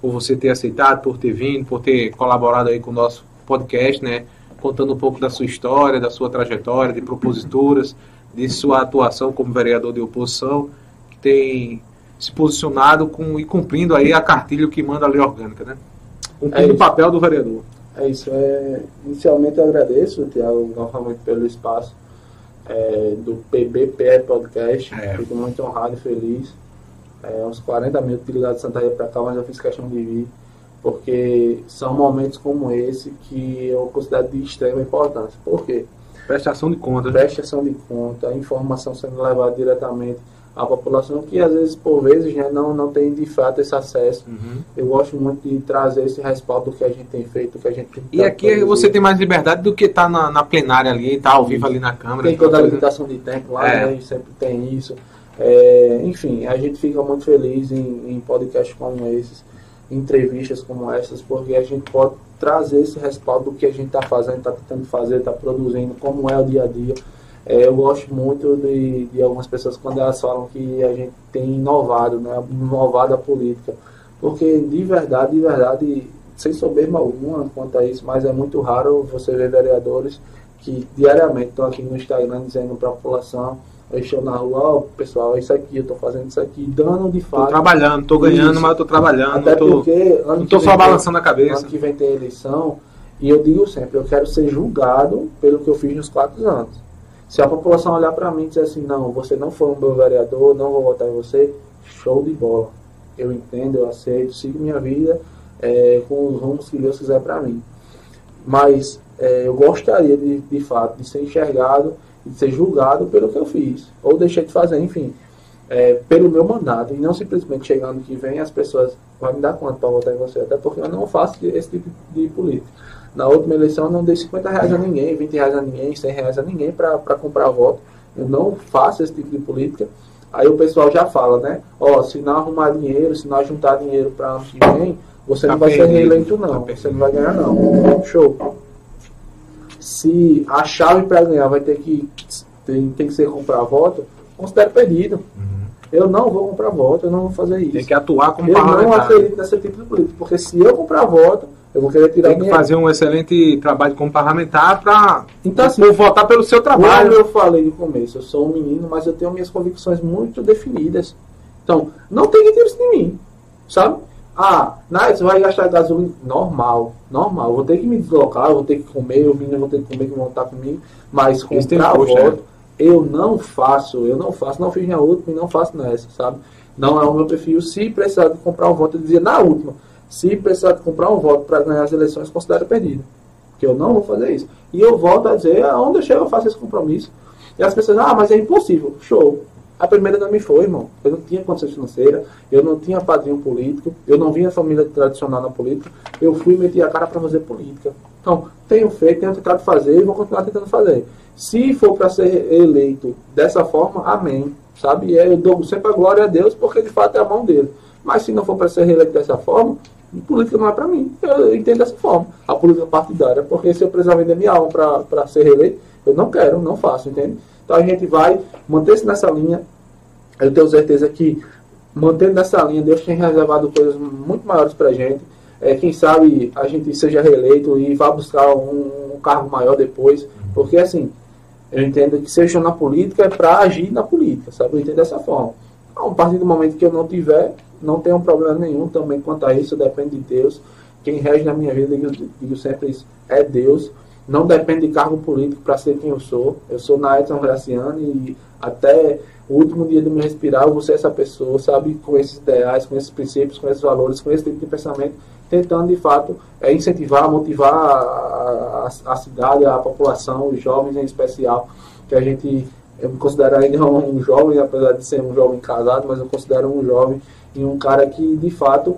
por você ter aceitado, por ter vindo, por ter colaborado aí com o nosso podcast, né? Contando um pouco da sua história, da sua trajetória, de proposituras, de sua atuação como vereador de oposição, que tem se posicionado com, e cumprindo aí a cartilha que manda a lei orgânica, né? Cumprindo é o papel do vereador. É isso. É, inicialmente eu agradeço, Tiago, novamente pelo espaço é, do PBPE Podcast. É. Fico muito honrado e feliz. É, uns 40 minutos de ligado de Santa Rita para cá, mas eu fiz questão de vir, porque são momentos como esse que eu considero de extrema importância. Por quê? Prestação de conta. Prestação de conta, informação sendo levada diretamente a população que às vezes, por vezes, né, não, não tem de fato esse acesso. Uhum. Eu gosto muito de trazer esse respaldo que a gente tem feito, que a gente tem E aqui você tem mais liberdade do que estar tá na, na, plenária ali, tá ao vivo ali na Câmara. Tem toda a limitação de tempo lá, é. né, sempre tem isso. É, enfim, a gente fica muito feliz em, em podcasts como esses, entrevistas como essas, porque a gente pode trazer esse respaldo do que a gente está fazendo, está tentando fazer, está produzindo, como é o dia a dia. É, eu gosto muito de, de algumas pessoas quando elas falam que a gente tem inovado, né, inovado a política. Porque de verdade, de verdade, sem soberba alguma quanto a isso, mas é muito raro você ver vereadores que diariamente estão aqui no Instagram dizendo para a população, eu estou na rua, oh, pessoal, é isso aqui, eu estou fazendo isso aqui, dando de fato. Estou trabalhando, estou ganhando, isso. mas estou trabalhando. Até tô, porque não estou só balançando a cabeça. Ano que vem tem eleição, e eu digo sempre, eu quero ser julgado pelo que eu fiz nos quatro anos. Se a população olhar para mim e dizer assim, não, você não foi um meu vereador, não vou votar em você, show de bola. Eu entendo, eu aceito, sigo minha vida é, com os rumos que Deus quiser para mim. Mas é, eu gostaria de, de fato de ser enxergado e de ser julgado pelo que eu fiz, ou deixei de fazer, enfim, é, pelo meu mandato, e não simplesmente chegando que vem as pessoas vão me dar conta para votar em você, até porque eu não faço esse tipo de política. Na última eleição eu não dei 50 reais a ninguém, 20 reais a ninguém, 100 reais a ninguém para comprar voto. Eu não faço esse tipo de política. Aí o pessoal já fala, né? Ó, se não arrumar dinheiro, se não juntar dinheiro para ano que vem, você tá não vai perdido. ser reeleito não. Tá você não vai ganhar não. Show. Se a chave para ganhar vai ter que tem, tem que ser comprar voto, considero perdido. Uhum. Eu não vou comprar voto, eu não vou fazer isso. Tem que atuar como. Eu não acredito nesse tipo de política, porque se eu comprar voto, eu vou querer tirar Tem que minha... fazer um excelente trabalho como parlamentar para então, assim, votar pelo seu trabalho. Como eu falei no começo, eu sou um menino, mas eu tenho minhas convicções muito definidas. Então, não tem que tirar isso de mim, sabe? Ah, você vai gastar gasolina normal, normal. Eu vou ter que me deslocar, eu vou ter que comer, o menino vou ter que comer, que montar comigo, mas comprar voto, né? eu não faço, eu não faço, não fiz na última e não faço nessa, sabe? Não é o meu perfil. Se precisar de comprar um voto, eu dizia na última se precisar comprar um voto para ganhar as eleições, considero perdido. Porque eu não vou fazer isso. E eu volto a dizer, aonde eu chego, eu faço esse compromisso. E as pessoas, ah, mas é impossível. Show. A primeira não me foi, irmão. Eu não tinha condição financeira, eu não tinha padrinho político, eu não vinha família tradicional na política. Eu fui meti a cara para fazer política. Então, tenho feito, tenho tentado fazer e vou continuar tentando fazer. Se for para ser eleito dessa forma, amém. Sabe? Eu dou sempre a glória a Deus, porque de fato é a mão dele. Mas se não for para ser reeleito dessa forma, política não é para mim. Eu entendo dessa forma. A política partidária, porque se eu precisar vender minha alma para ser reeleito, eu não quero, não faço, entende? Então a gente vai manter-se nessa linha. Eu tenho certeza que, mantendo nessa linha, Deus tem reservado coisas muito maiores para a gente. É, quem sabe a gente seja reeleito e vá buscar um, um cargo maior depois. Porque, assim, eu entendo que seja na política é para agir na política, sabe? Eu entendo dessa forma. A partir do momento que eu não tiver, não tenho problema nenhum também quanto a isso, depende de Deus. Quem rege na minha vida, digo, digo sempre isso, é Deus. não dependo de cargo político para ser quem eu sou. Eu sou na Edson Graciano e até o último dia do meu respirar eu vou ser essa pessoa, sabe, com esses ideais, com esses princípios, com esses valores, com esse tipo de pensamento, tentando de fato é, incentivar, motivar a, a, a cidade, a população, os jovens em especial, que a gente eu me considero ainda um jovem, apesar de ser um jovem casado, mas eu considero um jovem e um cara que de fato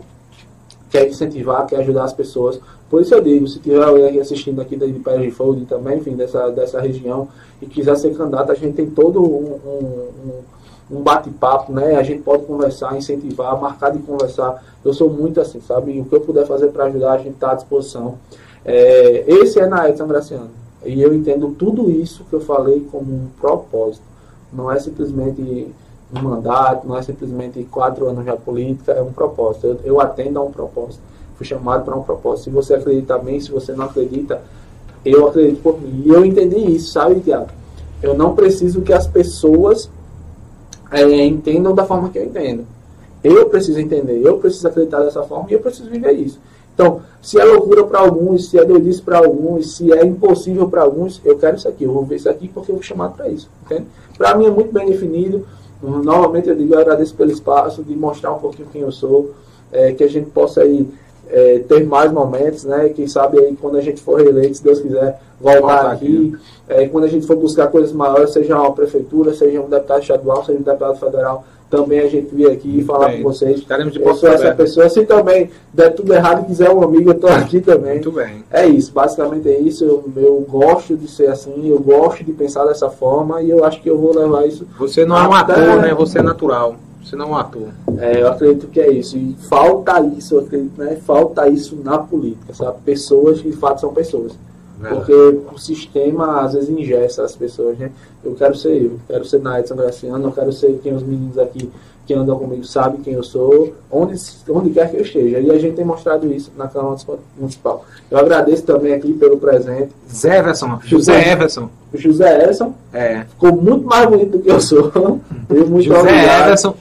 quer incentivar, quer ajudar as pessoas por isso eu digo, se tiver alguém assistindo aqui de Pé de Fold também, enfim, dessa, dessa região, e quiser ser candidato, a gente tem todo um, um, um bate-papo, né? A gente pode conversar, incentivar, marcar de conversar. Eu sou muito assim, sabe? E o que eu puder fazer para ajudar, a gente está à disposição. É, esse é na Edson Graciano. E eu entendo tudo isso que eu falei como um propósito. Não é simplesmente um mandato, não é simplesmente quatro anos de política, é um propósito. Eu, eu atendo a um propósito fui chamado para um propósito. Se você acredita bem, se você não acredita, eu acredito por mim. E eu entendi isso, sabe, Tiago? Eu não preciso que as pessoas é, entendam da forma que eu entendo. Eu preciso entender, eu preciso acreditar dessa forma e eu preciso viver isso. Então, se é loucura para alguns, se é doidice para alguns, se é impossível para alguns, eu quero isso aqui, eu vou ver isso aqui porque eu fui chamado para isso. Para mim é muito bem definido. Novamente eu digo, eu agradeço pelo espaço de mostrar um pouquinho quem eu sou, é, que a gente possa ir é, ter mais momentos, né? Quem sabe aí quando a gente for reeleito, se Deus quiser, voltar aqui. É, quando a gente for buscar coisas maiores, seja uma prefeitura, seja um deputado estadual, seja um deputado federal, também a gente vir aqui e falar bem, com vocês. Estaremos de eu sou essa pessoa. Se também der tudo errado e quiser um amigo, eu estou aqui também. Muito bem. É isso, basicamente é isso. Eu, eu gosto de ser assim, eu gosto de pensar dessa forma e eu acho que eu vou levar isso. Você não é um ator, né? Você é natural. Você não é ator. É, eu acredito que é isso. E falta isso, eu acredito, né? Falta isso na política, sabe? Pessoas que de fato são pessoas. Porque o sistema às vezes ingessa as pessoas, né? Eu quero ser eu, quero ser na Edson Graciano, eu quero ser quem os meninos aqui que andam comigo sabem quem eu sou, onde, onde quer que eu esteja. E a gente tem mostrado isso na Câmara Municipal. Eu agradeço também aqui pelo presente. Zé Everson, José Everson. José Everson. É. Ficou muito mais bonito do que eu sou. Eu muito José obrigado. Everson.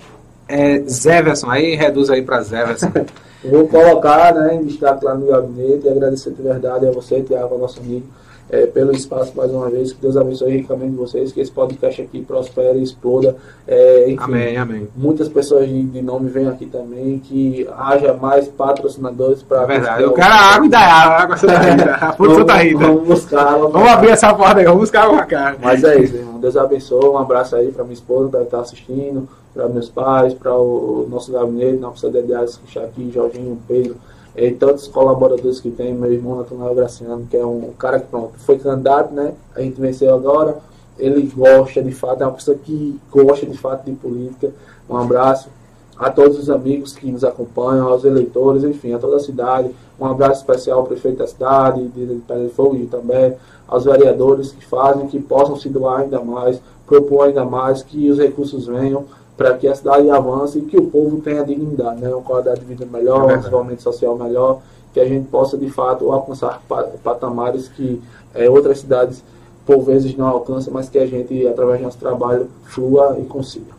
É, Zeverson, aí reduz aí para Zeverson. Vou colocar né, em destaque lá no gabinete e agradecer de verdade a você, Tiago, nosso amigo, é, pelo espaço mais uma vez. Que Deus abençoe ricamente vocês, que esse podcast aqui prospere, exploda. É, enfim, amém, amém. Muitas pessoas de, de nome venham aqui também, que haja mais patrocinadores para. É verdade, eu quero a água e da água, a Santa Rita, a Santa Rita. Vamos buscar. Vamos, vamos abrir essa porta aí, vamos buscar água cá. Mas é isso, irmão. Deus abençoe. Um abraço aí para minha esposa que deve estar assistindo, para meus pais, para o nosso gabinete, DDAs que está aqui, Jorginho, Pedro e tantos colaboradores que tem, meu irmão Natanael Graciano, que é um cara que pronto, foi candidato, né? A gente venceu agora. Ele gosta de fato, é uma pessoa que gosta de fato de política. Um abraço a todos os amigos que nos acompanham, aos eleitores, enfim, a toda a cidade. Um abraço especial ao prefeito da cidade, de Pedra de Fogo também aos vereadores que fazem, que possam se doar ainda mais, propor ainda mais, que os recursos venham para que a cidade avance e que o povo tenha dignidade, né? uma qualidade de vida melhor, é um desenvolvimento social melhor, que a gente possa de fato alcançar patamares que é, outras cidades por vezes não alcançam, mas que a gente, através do nosso trabalho, flua e consiga.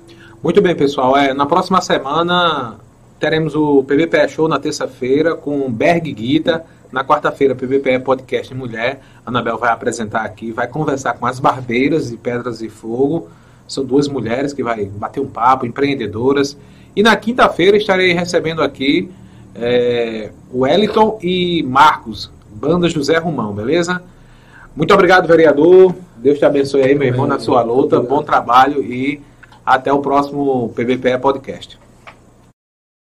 Muito bem, pessoal. É, na próxima semana teremos o PBPE Show na terça-feira com Berg Guita. Na quarta-feira, PBPE Podcast Mulher. A Anabel vai apresentar aqui, vai conversar com as barbeiras de Pedras e Fogo são duas mulheres que vai bater um papo, empreendedoras. E na quinta-feira estarei recebendo aqui é, o Wellington e Marcos, banda José Romão, beleza? Muito obrigado, vereador. Deus te abençoe aí, meu irmão, na sua luta. Bom trabalho e até o próximo PBPE Podcast.